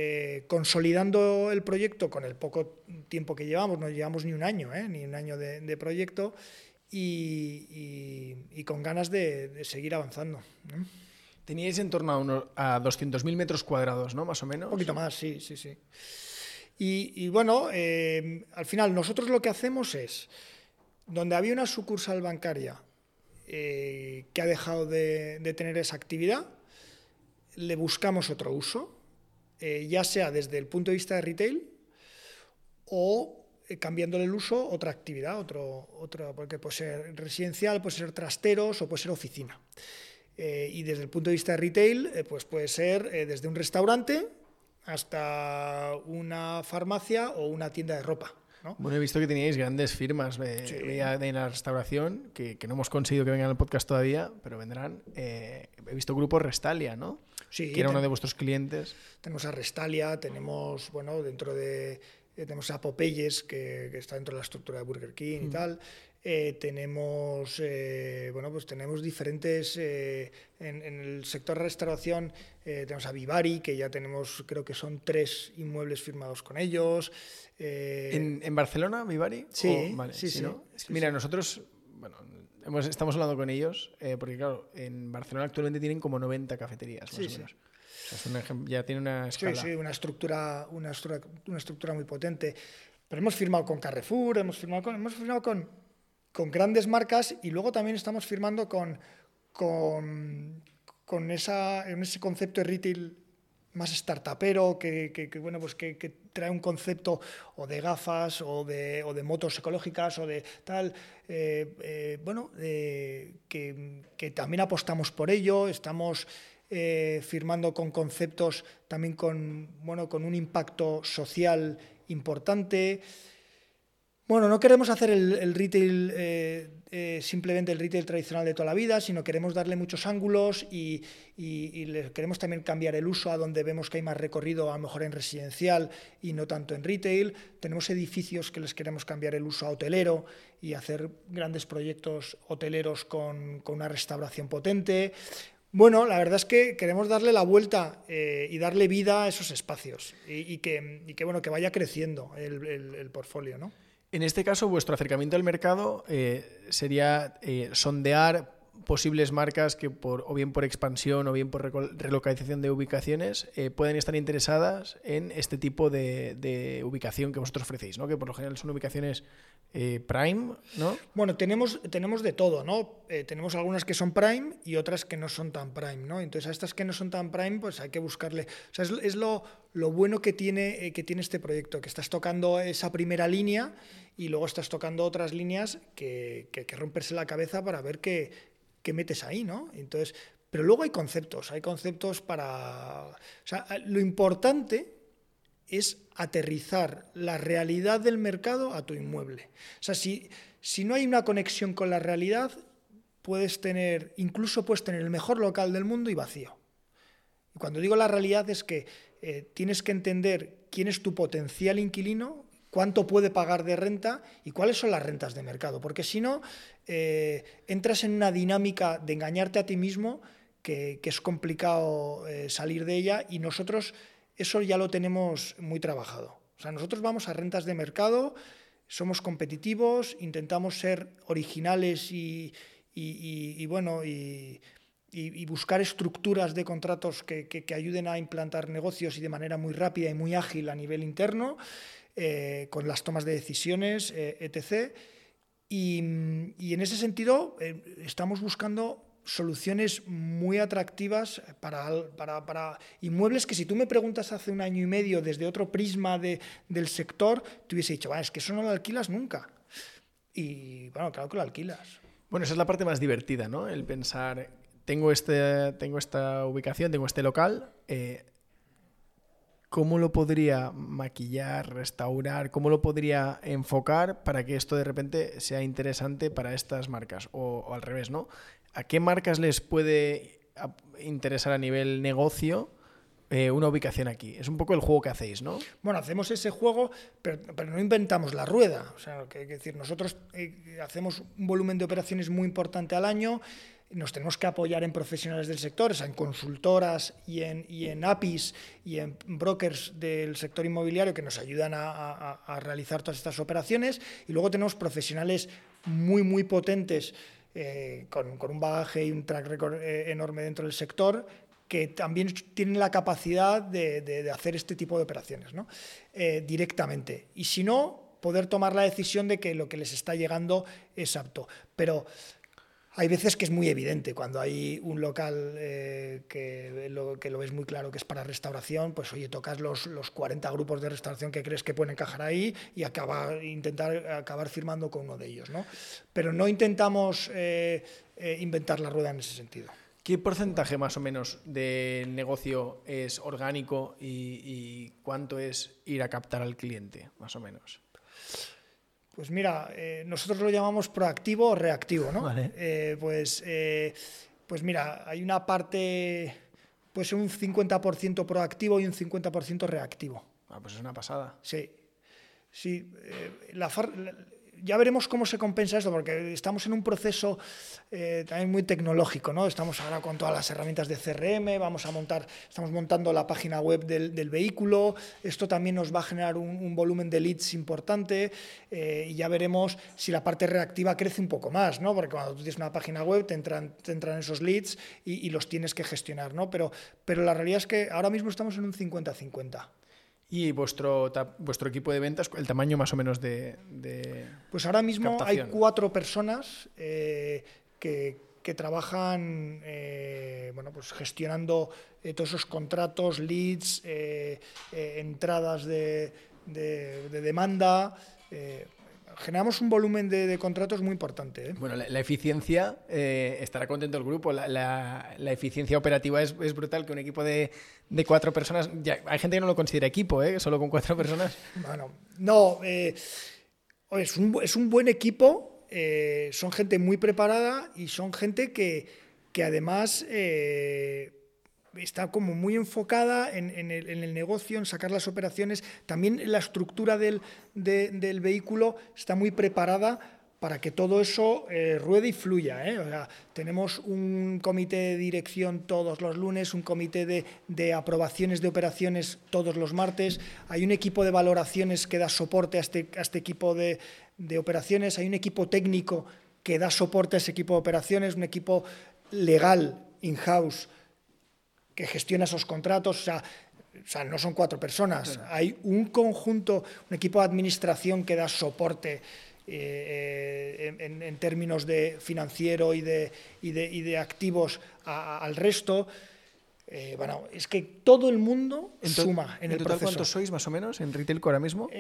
consolidando el proyecto con el poco tiempo que llevamos, no llevamos ni un año, ni un año de proyecto y, con ganas de, de, seguir avanzando. ¿no? Teníais en torno a, uno, a 200.000 metros cuadrados, ¿no? Más o menos. Un poquito más, sí, sí, sí. Y, y bueno, eh, al final nosotros lo que hacemos es, donde había una sucursal bancaria eh, que ha dejado de, de, tener esa actividad, le buscamos otro uso, eh, ya sea desde el punto de vista de retail o cambiándole el uso otra actividad, otro, otro, porque puede ser residencial, puede ser trasteros o puede ser oficina. Eh, y desde el punto de vista de retail, pues puede ser desde un restaurante hasta una farmacia o una tienda de ropa. Bueno, he visto que teníais grandes firmas de, la restauración, que, no hemos conseguido que vengan al podcast todavía, pero vendrán. Eh, he visto Grupo Restalia, ¿no? Sí. Que era uno de vuestros clientes. Tenemos a Restalia, tenemos, bueno, dentro de... Eh, tenemos a Popeyes, que, está dentro de la estructura de Burger King y mm. tal. Eh, tenemos, eh, bueno, pues tenemos diferentes, en, el sector de restauración tenemos a Vivari, que ya tenemos, creo que son tres inmuebles firmados con ellos. ¿En, Barcelona, Vivari? Sí, sí, sí, Mira, nosotros, bueno, estamos hablando con ellos, porque claro, en Barcelona actualmente tienen como 90 cafeterías, más o menos. Ya tiene una escala. Sí, sí, una estructura, una, una estructura muy potente. Pero hemos firmado con Carrefour, hemos firmado con, hemos firmado con con grandes marcas y luego también estamos firmando con, con, con esa, en ese concepto de retail más startupero, que, que, bueno, pues que, trae un concepto o de gafas o de, o de motos ecológicas o de tal, eh, eh, bueno, que, también apostamos por ello, estamos eh, firmando con conceptos también con, bueno, con un impacto social importante. Bueno, no queremos hacer el, retail eh, eh, simplemente el retail tradicional de toda la vida, sino queremos darle muchos ángulos y, queremos también cambiar el uso a donde vemos que hay más recorrido, a lo mejor en residencial y no tanto en retail. Tenemos edificios que les queremos cambiar el uso a hotelero y hacer grandes proyectos hoteleros con, una restauración potente. Bueno, la verdad es que queremos darle la vuelta eh, y darle vida a esos espacios y, que, bueno, que vaya creciendo el, el portfolio, ¿no? En este caso, vuestro acercamiento al mercado eh, sería eh, sondear posibles marcas que por, o bien por expansión o bien por relocalización de ubicaciones eh, pueden estar interesadas en este tipo de, ubicación que vosotros ofrecéis, ¿no? que por lo general son ubicaciones prime, ¿no? Bueno, tenemos, tenemos de todo, ¿no? tenemos algunas que son prime y otras que no son tan prime, ¿no? Entonces a estas que no son tan prime, pues hay que buscarle. Es, lo, lo, bueno que tiene, que tiene este proyecto, que estás tocando esa primera línea y luego estás tocando otras líneas que, que, que romperse la cabeza para ver qué, qué, metes ahí, ¿no? Entonces, pero luego hay conceptos, hay conceptos para... O sea, lo importante es aterrizar la realidad del mercado a tu inmueble. O sea, si, si no hay una conexión con la realidad, puedes tener, incluso puedes tener el mejor local del mundo y vacío. Y cuando digo la realidad es que eh, tienes que entender quién es tu potencial inquilino, cuánto puede pagar de renta y cuáles son las rentas de mercado, porque si no, eh, entras en una dinámica de engañarte a ti mismo que, es complicado eh, salir de ella y nosotros eso ya lo tenemos muy trabajado. O sea, nosotros vamos a rentas de mercado, somos competitivos, intentamos ser originales y, bueno, y, buscar estructuras de contratos que, ayuden a implantar negocios y de manera muy rápida y muy ágil a nivel interno. Eh, con las tomas de decisiones, etc. Y, en ese sentido eh, estamos buscando soluciones muy atractivas para, para, inmuebles que si tú me preguntas hace un año y medio desde otro prisma de, del sector, te hubiese dicho, es que eso no lo alquilas nunca. Y bueno, claro que lo alquilas. Bueno, esa es la parte más divertida, ¿no? El pensar, tengo, este, tengo esta ubicación, tengo este local, ¿cómo lo podría maquillar, restaurar? ¿Cómo lo podría enfocar para que esto de repente sea interesante para estas marcas? O, al revés, ¿no? ¿A qué marcas les puede interesar a nivel negocio? Eh, una ubicación aquí. Es un poco el juego que hacéis, ¿no? Bueno, hacemos ese juego, pero, no inventamos la rueda. O sea, que, decir, nosotros eh, hacemos un volumen de operaciones muy importante al año nos tenemos que apoyar en profesionales del sector, en consultoras y en, y en APIs y en brokers del sector inmobiliario que nos ayudan a, realizar todas estas operaciones. Y luego tenemos profesionales muy, muy potentes eh, con, un bagaje y un track record eh, enorme dentro del sector que también tienen la capacidad de, hacer este tipo de operaciones ¿no? Eh, directamente. Y si no, poder tomar la decisión de que lo que les está llegando es apto. Pero hay veces que es muy evidente, cuando hay un local eh, que, lo, ves muy claro que es para restauración, pues oye, tocas los, los 40 grupos de restauración que crees que pueden encajar ahí y acabar, intentar acabar firmando con uno de ellos. ¿no? Pero no intentamos eh, eh, inventar la rueda en ese sentido. ¿Qué porcentaje más o menos del negocio es orgánico y, cuánto es ir a captar al cliente, más o menos? Pues mira, eh, nosotros lo llamamos proactivo o reactivo, ¿no? Eh, pues, eh, pues mira, hay una parte, pues un 50% proactivo y un 50% reactivo. Ah, pues es una pasada. Sí. Sí, la, ya veremos cómo se compensa esto, porque estamos en un proceso eh, también muy tecnológico, ¿no? Estamos ahora con todas las herramientas de CRM, vamos a montar, estamos montando la página web del, vehículo, esto también nos va a generar un, volumen de leads importante eh, y ya veremos si la parte reactiva crece un poco más, ¿no? Porque cuando tú tienes una página web te entran, te entran esos leads y, y, los tienes que gestionar, ¿no? Pero, pero la realidad es que ahora mismo estamos en un 50-50. ¿Y vuestro, vuestro equipo de ventas, el tamaño más o menos de... pues ahora mismo hay cuatro personas eh, que, trabajan eh, bueno, pues gestionando eh, todos esos contratos, leads, entradas de, de demanda generamos un volumen de, contratos muy importante. ¿eh? Bueno, la, eficiencia, eh, estará contento el grupo, la, eficiencia operativa es, brutal, que un equipo de, cuatro personas, ya, hay gente que no lo considera equipo, ¿eh? solo con cuatro personas. Bueno, no, es, un, es, un, buen equipo, son gente muy preparada y son gente que, que además está como muy enfocada en, el, negocio, en sacar las operaciones. También la estructura del, vehículo está muy preparada para que todo eso eh, ruede y fluya. ¿eh? tenemos un comité de dirección todos los lunes, un comité de, aprobaciones de operaciones todos los martes, hay un equipo de valoraciones que da soporte a este, este equipo de, de operaciones, hay un equipo técnico que da soporte a ese equipo de operaciones, un equipo legal in-house que gestiona esos contratos. O sea, no son cuatro personas, hay un conjunto, un equipo de administración que da soporte eh, en, términos de financiero y de, y de, activos al resto. Eh, bueno, es que todo el mundo suma en, el total, ¿Cuántos sois más o menos en Retailco ahora mismo?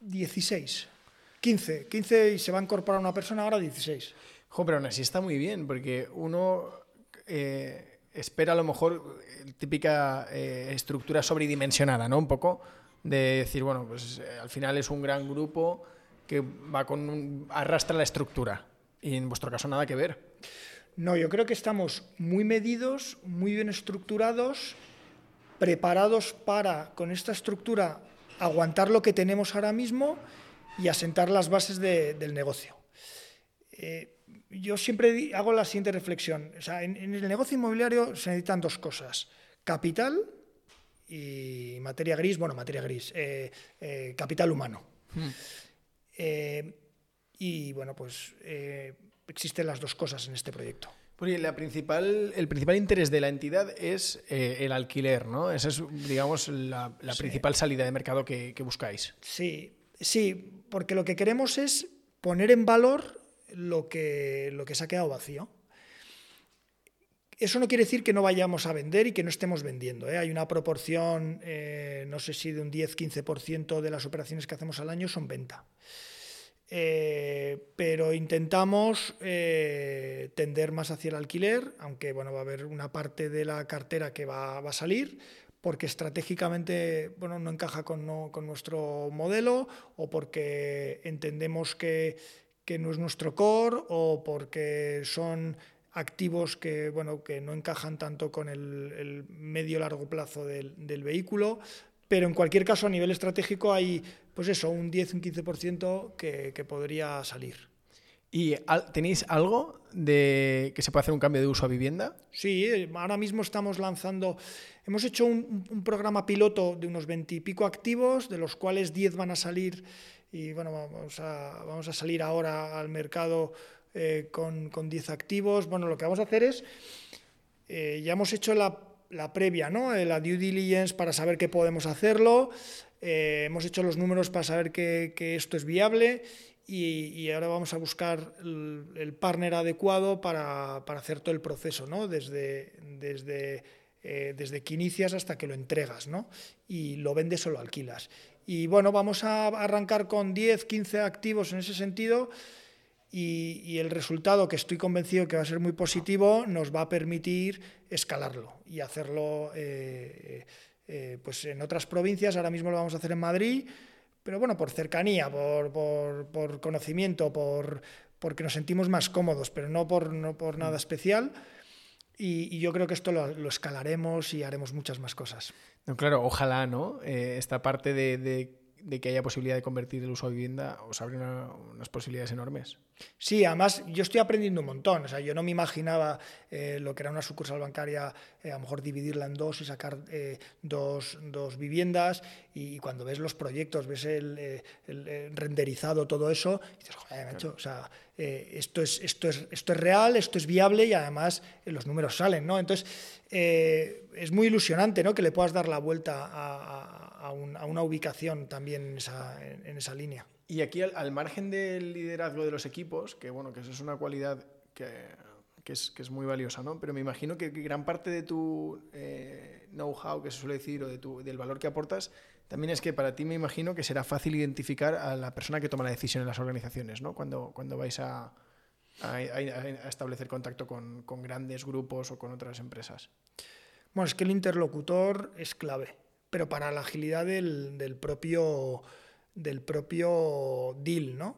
16. 15. 15 y se va a incorporar una persona, ahora 16. Jo, pero aún así está muy bien, porque uno... Espera a lo mejor eh, típica eh, estructura sobredimensionada, ¿no? Un poco de decir, bueno, pues eh, al final es un gran grupo que va con un, arrastra la estructura. Y en vuestro caso nada que ver. No, yo creo que estamos muy medidos, muy bien estructurados, preparados para, con esta estructura, aguantar lo que tenemos ahora mismo y asentar las bases del negocio yo siempre hago la siguiente reflexión. en, el negocio inmobiliario se necesitan dos cosas. Capital y materia gris, bueno, materia gris, eh, eh, capital humano. Hmm. Eh, y bueno, pues existen las dos cosas en este proyecto. Porque la principal, el principal interés de la entidad es el alquiler, ¿no? Esa es, digamos, la, principal salida de mercado que, que buscáis. Sí, sí, porque lo que queremos es poner en valor lo que, lo que se ha quedado vacío. Eso no quiere decir que no vayamos a vender y que no estemos vendiendo. ¿eh? Hay una proporción, eh, no sé si de un 10-15% de las operaciones que hacemos al año son venta. Eh, pero intentamos tender más hacia el alquiler, aunque bueno, va a haber una parte de la cartera que va, a salir, porque estratégicamente bueno, no encaja con, con nuestro modelo o porque entendemos que que no es nuestro core o porque son activos que, bueno, que no encajan tanto con el, medio largo plazo del, vehículo, pero en cualquier caso a nivel estratégico hay pues eso, un 10, un 15% que, que podría salir. ¿Y tenéis algo de que se puede hacer un cambio de uso a vivienda? Sí, ahora mismo estamos lanzando, hemos hecho un, un programa piloto de unos 20 y pico activos, de los cuales 10 van a salir y bueno, vamos a, vamos a salir ahora al mercado eh, con, con 10 activos. Bueno, lo que vamos a hacer es, eh, ya hemos hecho la, la previa, ¿no? Eh, la due diligence para saber qué podemos hacerlo, hemos hecho los números para saber que, que esto es viable y, ahora vamos a buscar el, el partner adecuado para, para, hacer todo el proceso, ¿no? Desde, desde, desde que inicias hasta que lo entregas, ¿no? Y lo vendes o lo alquilas. Y bueno, vamos a arrancar con 10, 15 activos en ese sentido y, el resultado, que estoy convencido que va a ser muy positivo, nos va a permitir escalarlo y hacerlo eh, eh, pues en otras provincias. Ahora mismo lo vamos a hacer en Madrid, pero bueno, por cercanía, por, por, conocimiento, por, porque nos sentimos más cómodos, pero no por, no por nada especial. Y, yo creo que esto lo, escalaremos y haremos muchas más cosas. No, claro, ojalá, ¿no? Eh, esta parte de de que haya posibilidad de convertir el uso a vivienda os abre unas posibilidades enormes. Sí, además yo estoy aprendiendo un montón. O sea, yo no me imaginaba eh, lo que era una sucursal bancaria, eh, a lo mejor dividirla en dos y sacar eh, dos, dos, viviendas. Y, cuando ves los proyectos, ves el, renderizado, todo eso, dices, joder, macho, o sea, esto, es, esto, es, esto es real, esto es viable y además los números salen, ¿no? Entonces, es muy ilusionante, ¿no? Que le puedas dar la vuelta a a, una ubicación también en esa, en esa línea. Y aquí, al, margen del liderazgo de los equipos, que bueno, que eso es una cualidad que, que, es, que es, muy valiosa, ¿no? Pero me imagino que, gran parte de tu eh, know-how, que se suele decir, o de tu, del valor que aportas, también es que para ti me imagino que será fácil identificar a la persona que toma la decisión en las organizaciones, ¿no? Cuando, cuando vais a, a, a establecer contacto con, con grandes grupos o con otras empresas. Bueno, es que el interlocutor es clave pero para la agilidad del, propio, del propio deal, ¿no?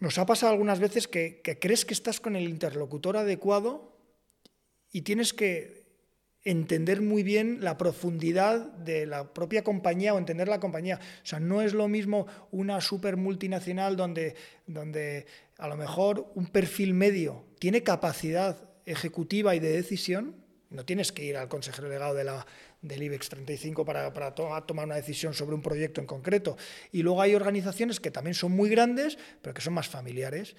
Nos ha pasado algunas veces que, crees que estás con el interlocutor adecuado y tienes que entender muy bien la profundidad de la propia compañía o entender la compañía. O sea, no es lo mismo una super multinacional donde, donde a lo mejor un perfil medio tiene capacidad ejecutiva y de decisión. No tienes que ir al consejero delegado de la, del IBEX 35 para, para tomar una decisión sobre un proyecto en concreto. Y luego hay organizaciones que también son muy grandes, pero que son más familiares.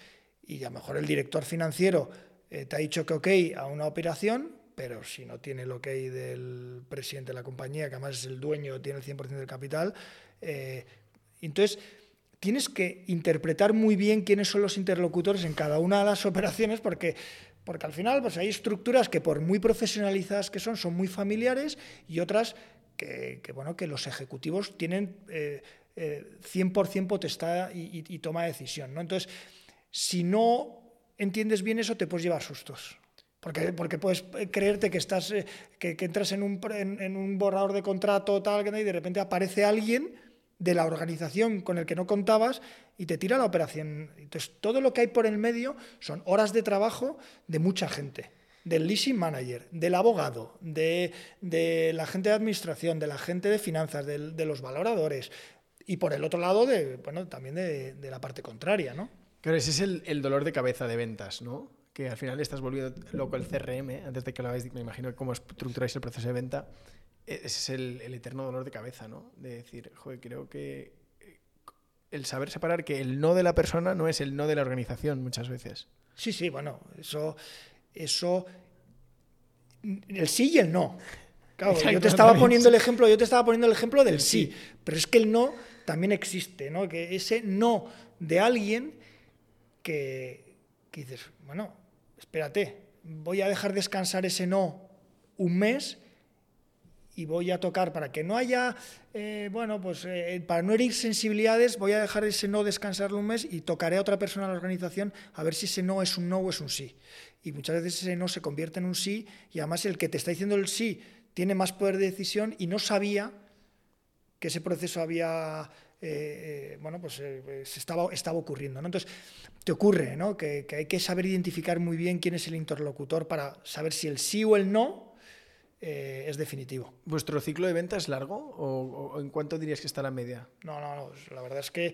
Y a lo mejor el director financiero eh, te ha dicho que ok a una operación, pero si no tiene el ok del presidente de la compañía, que además es el dueño, tiene el 100% del capital, eh, entonces tienes que interpretar muy bien quiénes son los interlocutores en cada una de las operaciones, porque porque al final pues hay estructuras que por muy profesionalizadas que son, son muy familiares y otras que, bueno, que los ejecutivos tienen eh, 100% eh, potestad y, toma de decisión. ¿no? Entonces, si no entiendes bien eso, te puedes llevar sustos. Porque, porque puedes creerte que, estás, eh, que, entras en un, en, un borrador de contrato tal, y de repente aparece alguien de la organización con el que no contabas y te tira la operación. Entonces, todo lo que hay por el medio son horas de trabajo de mucha gente. Del leasing manager, del abogado, de, la gente de administración, de la gente de finanzas, de, los valoradores. Y por el otro lado, de, bueno, también de, la parte contraria, ¿no? Claro, ese es el, dolor de cabeza de ventas, ¿no? Que al final estás volviendo loco el CRM, antes de que lo hagáis, me imagino cómo estructuráis el proceso de venta ese es el, eterno dolor de cabeza, ¿no? De decir, joder, creo que eh, el saber separar que el no de la persona no es el no de la organización muchas veces. Sí, sí, bueno, eso, eso, el sí y el no. Claro, yo te estaba poniendo el ejemplo, yo te estaba poniendo el ejemplo del sí, pero es que el no también existe, ¿no? Que ese no de alguien que, que dices, bueno, espérate, voy a dejar descansar ese no un mes y voy a tocar para que no haya, eh, bueno, pues eh, para no herir sensibilidades, voy a dejar ese no descansarlo un mes y tocaré a otra persona en la organización a ver si ese no es un no o es un sí. Y muchas veces ese no se convierte en un sí y además el que te está diciendo el sí tiene más poder de decisión y no sabía que ese proceso había, eh, bueno, pues se estaba, estaba ocurriendo. ¿no? Entonces, te ocurre ¿no? que hay que saber identificar muy bien quién es el interlocutor para saber si el sí o el no eh, es definitivo. ¿Vuestro ciclo de venta es largo o, en cuánto dirías que está la media? No, no, no. La verdad es que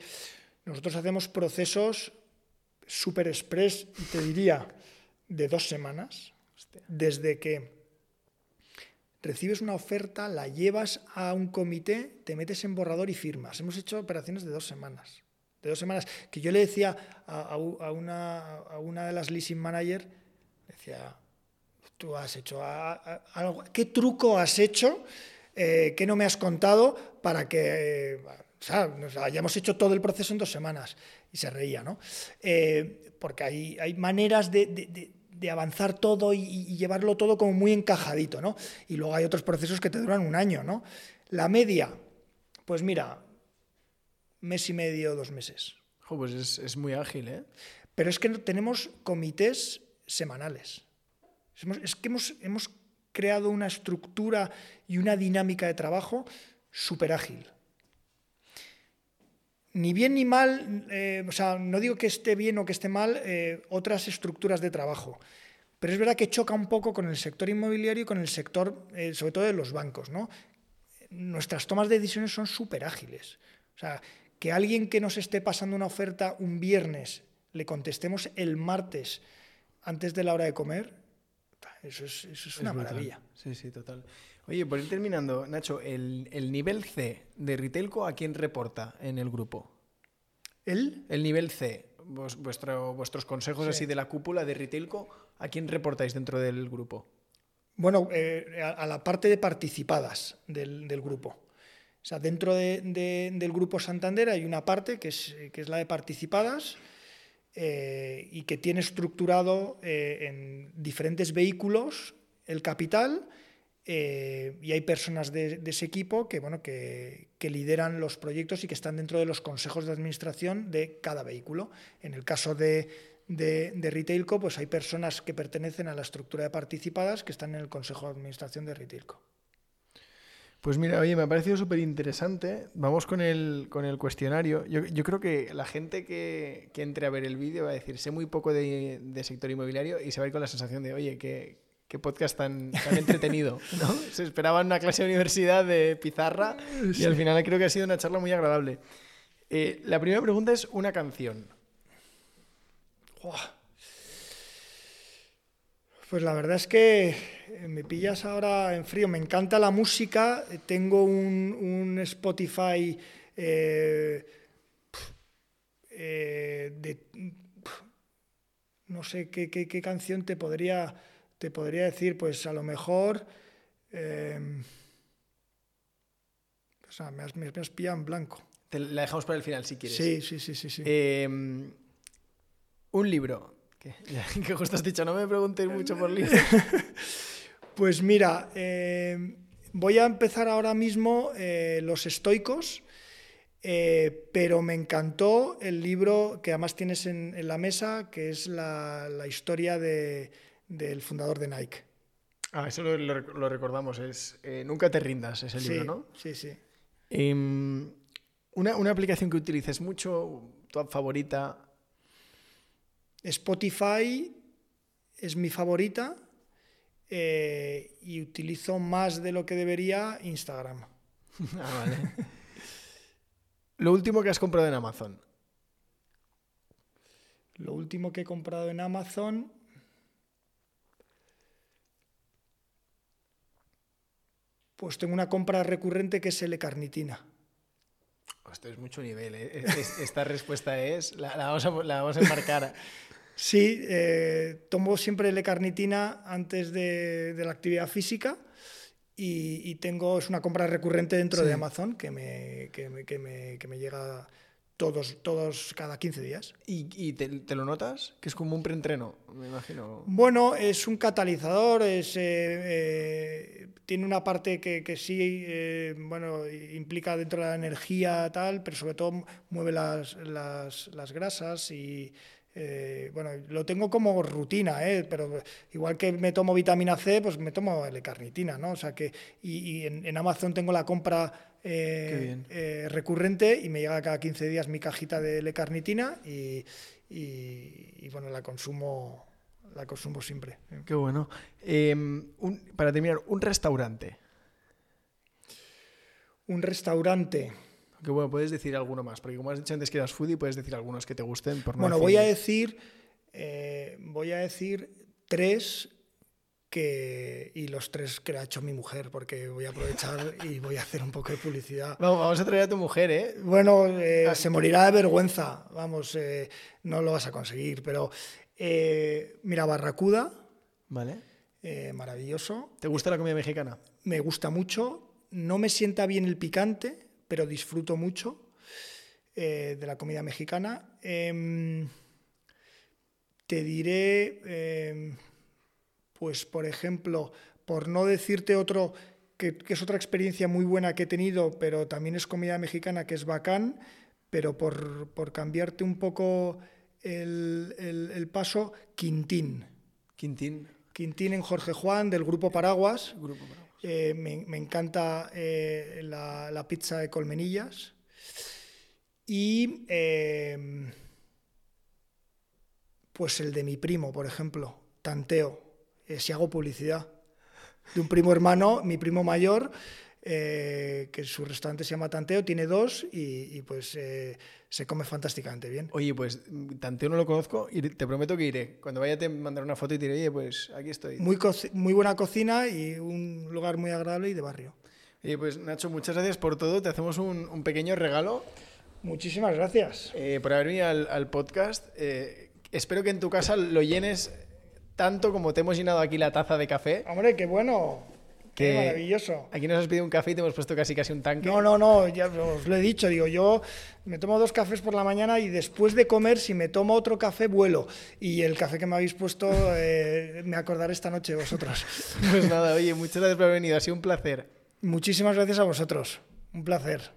nosotros hacemos procesos super express, te diría, de dos semanas. Desde que recibes una oferta, la llevas a un comité, te metes en borrador y firmas. Hemos hecho operaciones de dos semanas. De dos semanas. Que yo le decía a, una, a una de las leasing managers, decía, tú has hecho algo, ¿qué truco has hecho eh, que no me has contado para que hayamos hecho todo el proceso en dos semanas? Y se reía, ¿no? Eh, porque hay, hay maneras de, avanzar todo y, llevarlo todo como muy encajadito, ¿no? Y luego hay otros procesos que te duran un año, ¿no? La media, pues mira, mes y medio, dos meses. pues es, es muy ágil, ¿eh? Pero es que tenemos comités semanales. Es que hemos, hemos creado una estructura y una dinámica de trabajo súper ágil. Ni bien ni mal, eh, o sea, no digo que esté bien o que esté mal eh, otras estructuras de trabajo, pero es verdad que choca un poco con el sector inmobiliario y con el sector, eh, sobre todo de los bancos. ¿no? Nuestras tomas de decisiones son súper ágiles. O sea, que alguien que nos esté pasando una oferta un viernes le contestemos el martes antes de la hora de comer, eso es, una maravilla. Sí, sí, total. Oye, por ir terminando, Nacho, el, nivel C de Retailco, ¿a quién reporta en el grupo? ¿El? El nivel C, vuestros consejos así de la cúpula de Retailco, ¿a quién reportáis dentro del grupo? Bueno, eh, a, la parte de participadas del, grupo. O sea, dentro del grupo Santander hay una parte que es, que es la de participadas, eh, y que tiene estructurado eh, en diferentes vehículos el capital eh, y hay personas de, ese equipo que, bueno, que, lideran los proyectos y que están dentro de los consejos de administración de cada vehículo. En el caso de, de, Retailco, pues hay personas que pertenecen a la estructura de participadas que están en el consejo de administración de Retailco. Pues mira, oye, me ha parecido súper interesante. Vamos con el, con el cuestionario. Yo, creo que la gente que, entre a ver el vídeo va a decir, sé muy poco de, sector inmobiliario y se va a ir con la sensación de, oye, qué, podcast tan, entretenido. <laughs> ¿no? Se esperaba una clase de universidad de pizarra y al final creo que ha sido una charla muy agradable. Eh, la primera pregunta es una canción. Pues la verdad es que eh, me pillas ahora en frío. Me encanta la música. Tengo un, Spotify eh, eh, de. No sé ¿qué, qué, canción te podría, te podría decir. Pues a lo mejor. o sea, me has, me pillado en blanco. Te la dejamos para el final si quieres. Sí, sí, sí, sí. sí. un libro <laughs> que, justo has dicho, no me preguntéis mucho por libros. <laughs> pues mira, eh, voy a empezar ahora mismo eh, Los estoicos, eh, pero me encantó el libro que además tienes en, la mesa, que es la, historia del fundador de Nike. Ah, eso lo, recordamos, es Nunca te rindas, ese libro, ¿no? Sí, sí. Em, una, una aplicación que utilices mucho, tu favorita, Spotify es mi favorita eh, y utilizo más de lo que debería Instagram. <laughs> ah, vale. lo último que has comprado en Amazon. Lo último que he comprado en Amazon. Pues tengo una compra recurrente que es L-carnitina. Esto es mucho nivel. ¿eh? Esta respuesta es. La, vamos a, la vamos a enmarcar. <laughs> Sí, eh, tomo siempre L-carnitina antes de, la actividad física y, tengo, es una compra recurrente dentro de Amazon que me, que me, que me, que me llega todos, todos cada 15 días. ¿Y, te, lo notas? Que es como un preentreno, me imagino. Bueno, es un catalizador, es, eh, eh, tiene una parte que, que sí bueno, implica dentro de la energía tal, pero sobre todo mueve las, las, las grasas y eh, bueno, lo tengo como rutina, ¿eh? pero igual que me tomo vitamina C, pues me tomo L-carnitina, ¿no? O sea que, y, en, Amazon tengo la compra eh, recurrente y me llega cada 15 días mi cajita de L-carnitina y, bueno, la consumo, la consumo siempre. Qué bueno. Em, para terminar, un restaurante. Un restaurante. Que bueno, puedes decir alguno más, porque como has dicho antes que eras foodie, puedes decir algunos que te gusten. Por bueno, voy a decir, eh, voy a decir tres que, y los tres que ha hecho mi mujer, porque voy a aprovechar y voy a hacer un poco de publicidad. Vamos, a traer a tu mujer, ¿eh? Bueno, eh, ah. se morirá de vergüenza, vamos, eh, no lo vas a conseguir, pero mira, Barracuda. Vale. maravilloso. ¿Te gusta la comida mexicana? Me gusta mucho. No me sienta bien el picante, pero disfruto mucho eh, de la comida mexicana. Em, te diré, em, pues por ejemplo, por no decirte otro, que, es otra experiencia muy buena que he tenido, pero también es comida mexicana, que es bacán, pero por, cambiarte un poco el, el- el paso Quintín. Quintín. Quintín en Jorge Juan, del Grupo Paraguas. Grupo Paraguas. Eh, me, encanta eh, la, pizza de colmenillas. Y eh, pues el de mi primo, por ejemplo, Tanteo. Eh, si hago publicidad. De un primo hermano, mi primo mayor, que su restaurante se llama Tanteo, tiene dos y, pues se come fantásticamente bien. Oye, pues Tanteo no lo conozco y te prometo que iré. Cuando vaya te mandaré una foto y te diré, oye, pues aquí estoy. Muy, muy buena cocina y un lugar muy agradable y de barrio. Oye, pues Nacho, muchas gracias por todo. Te hacemos un, un pequeño regalo Muchísimas gracias. eh, por haber venido al, al podcast. Eh, espero que en tu casa lo llenes tanto como te hemos llenado aquí la taza de café. Hombre, qué bueno. Qué Que- maravilloso. Aquí nos has pedido un café y te hemos puesto casi casi un tanque. No, no, no, ya os lo he dicho, digo, yo me tomo dos cafés por la mañana y después de comer, si me tomo otro café, vuelo. Y el café que me habéis puesto, eh, me acordaré esta noche de vosotros. <laughs> Pues nada, oye, muchas gracias por haber venido. Ha sido un placer. Muchísimas gracias a vosotros. Un placer.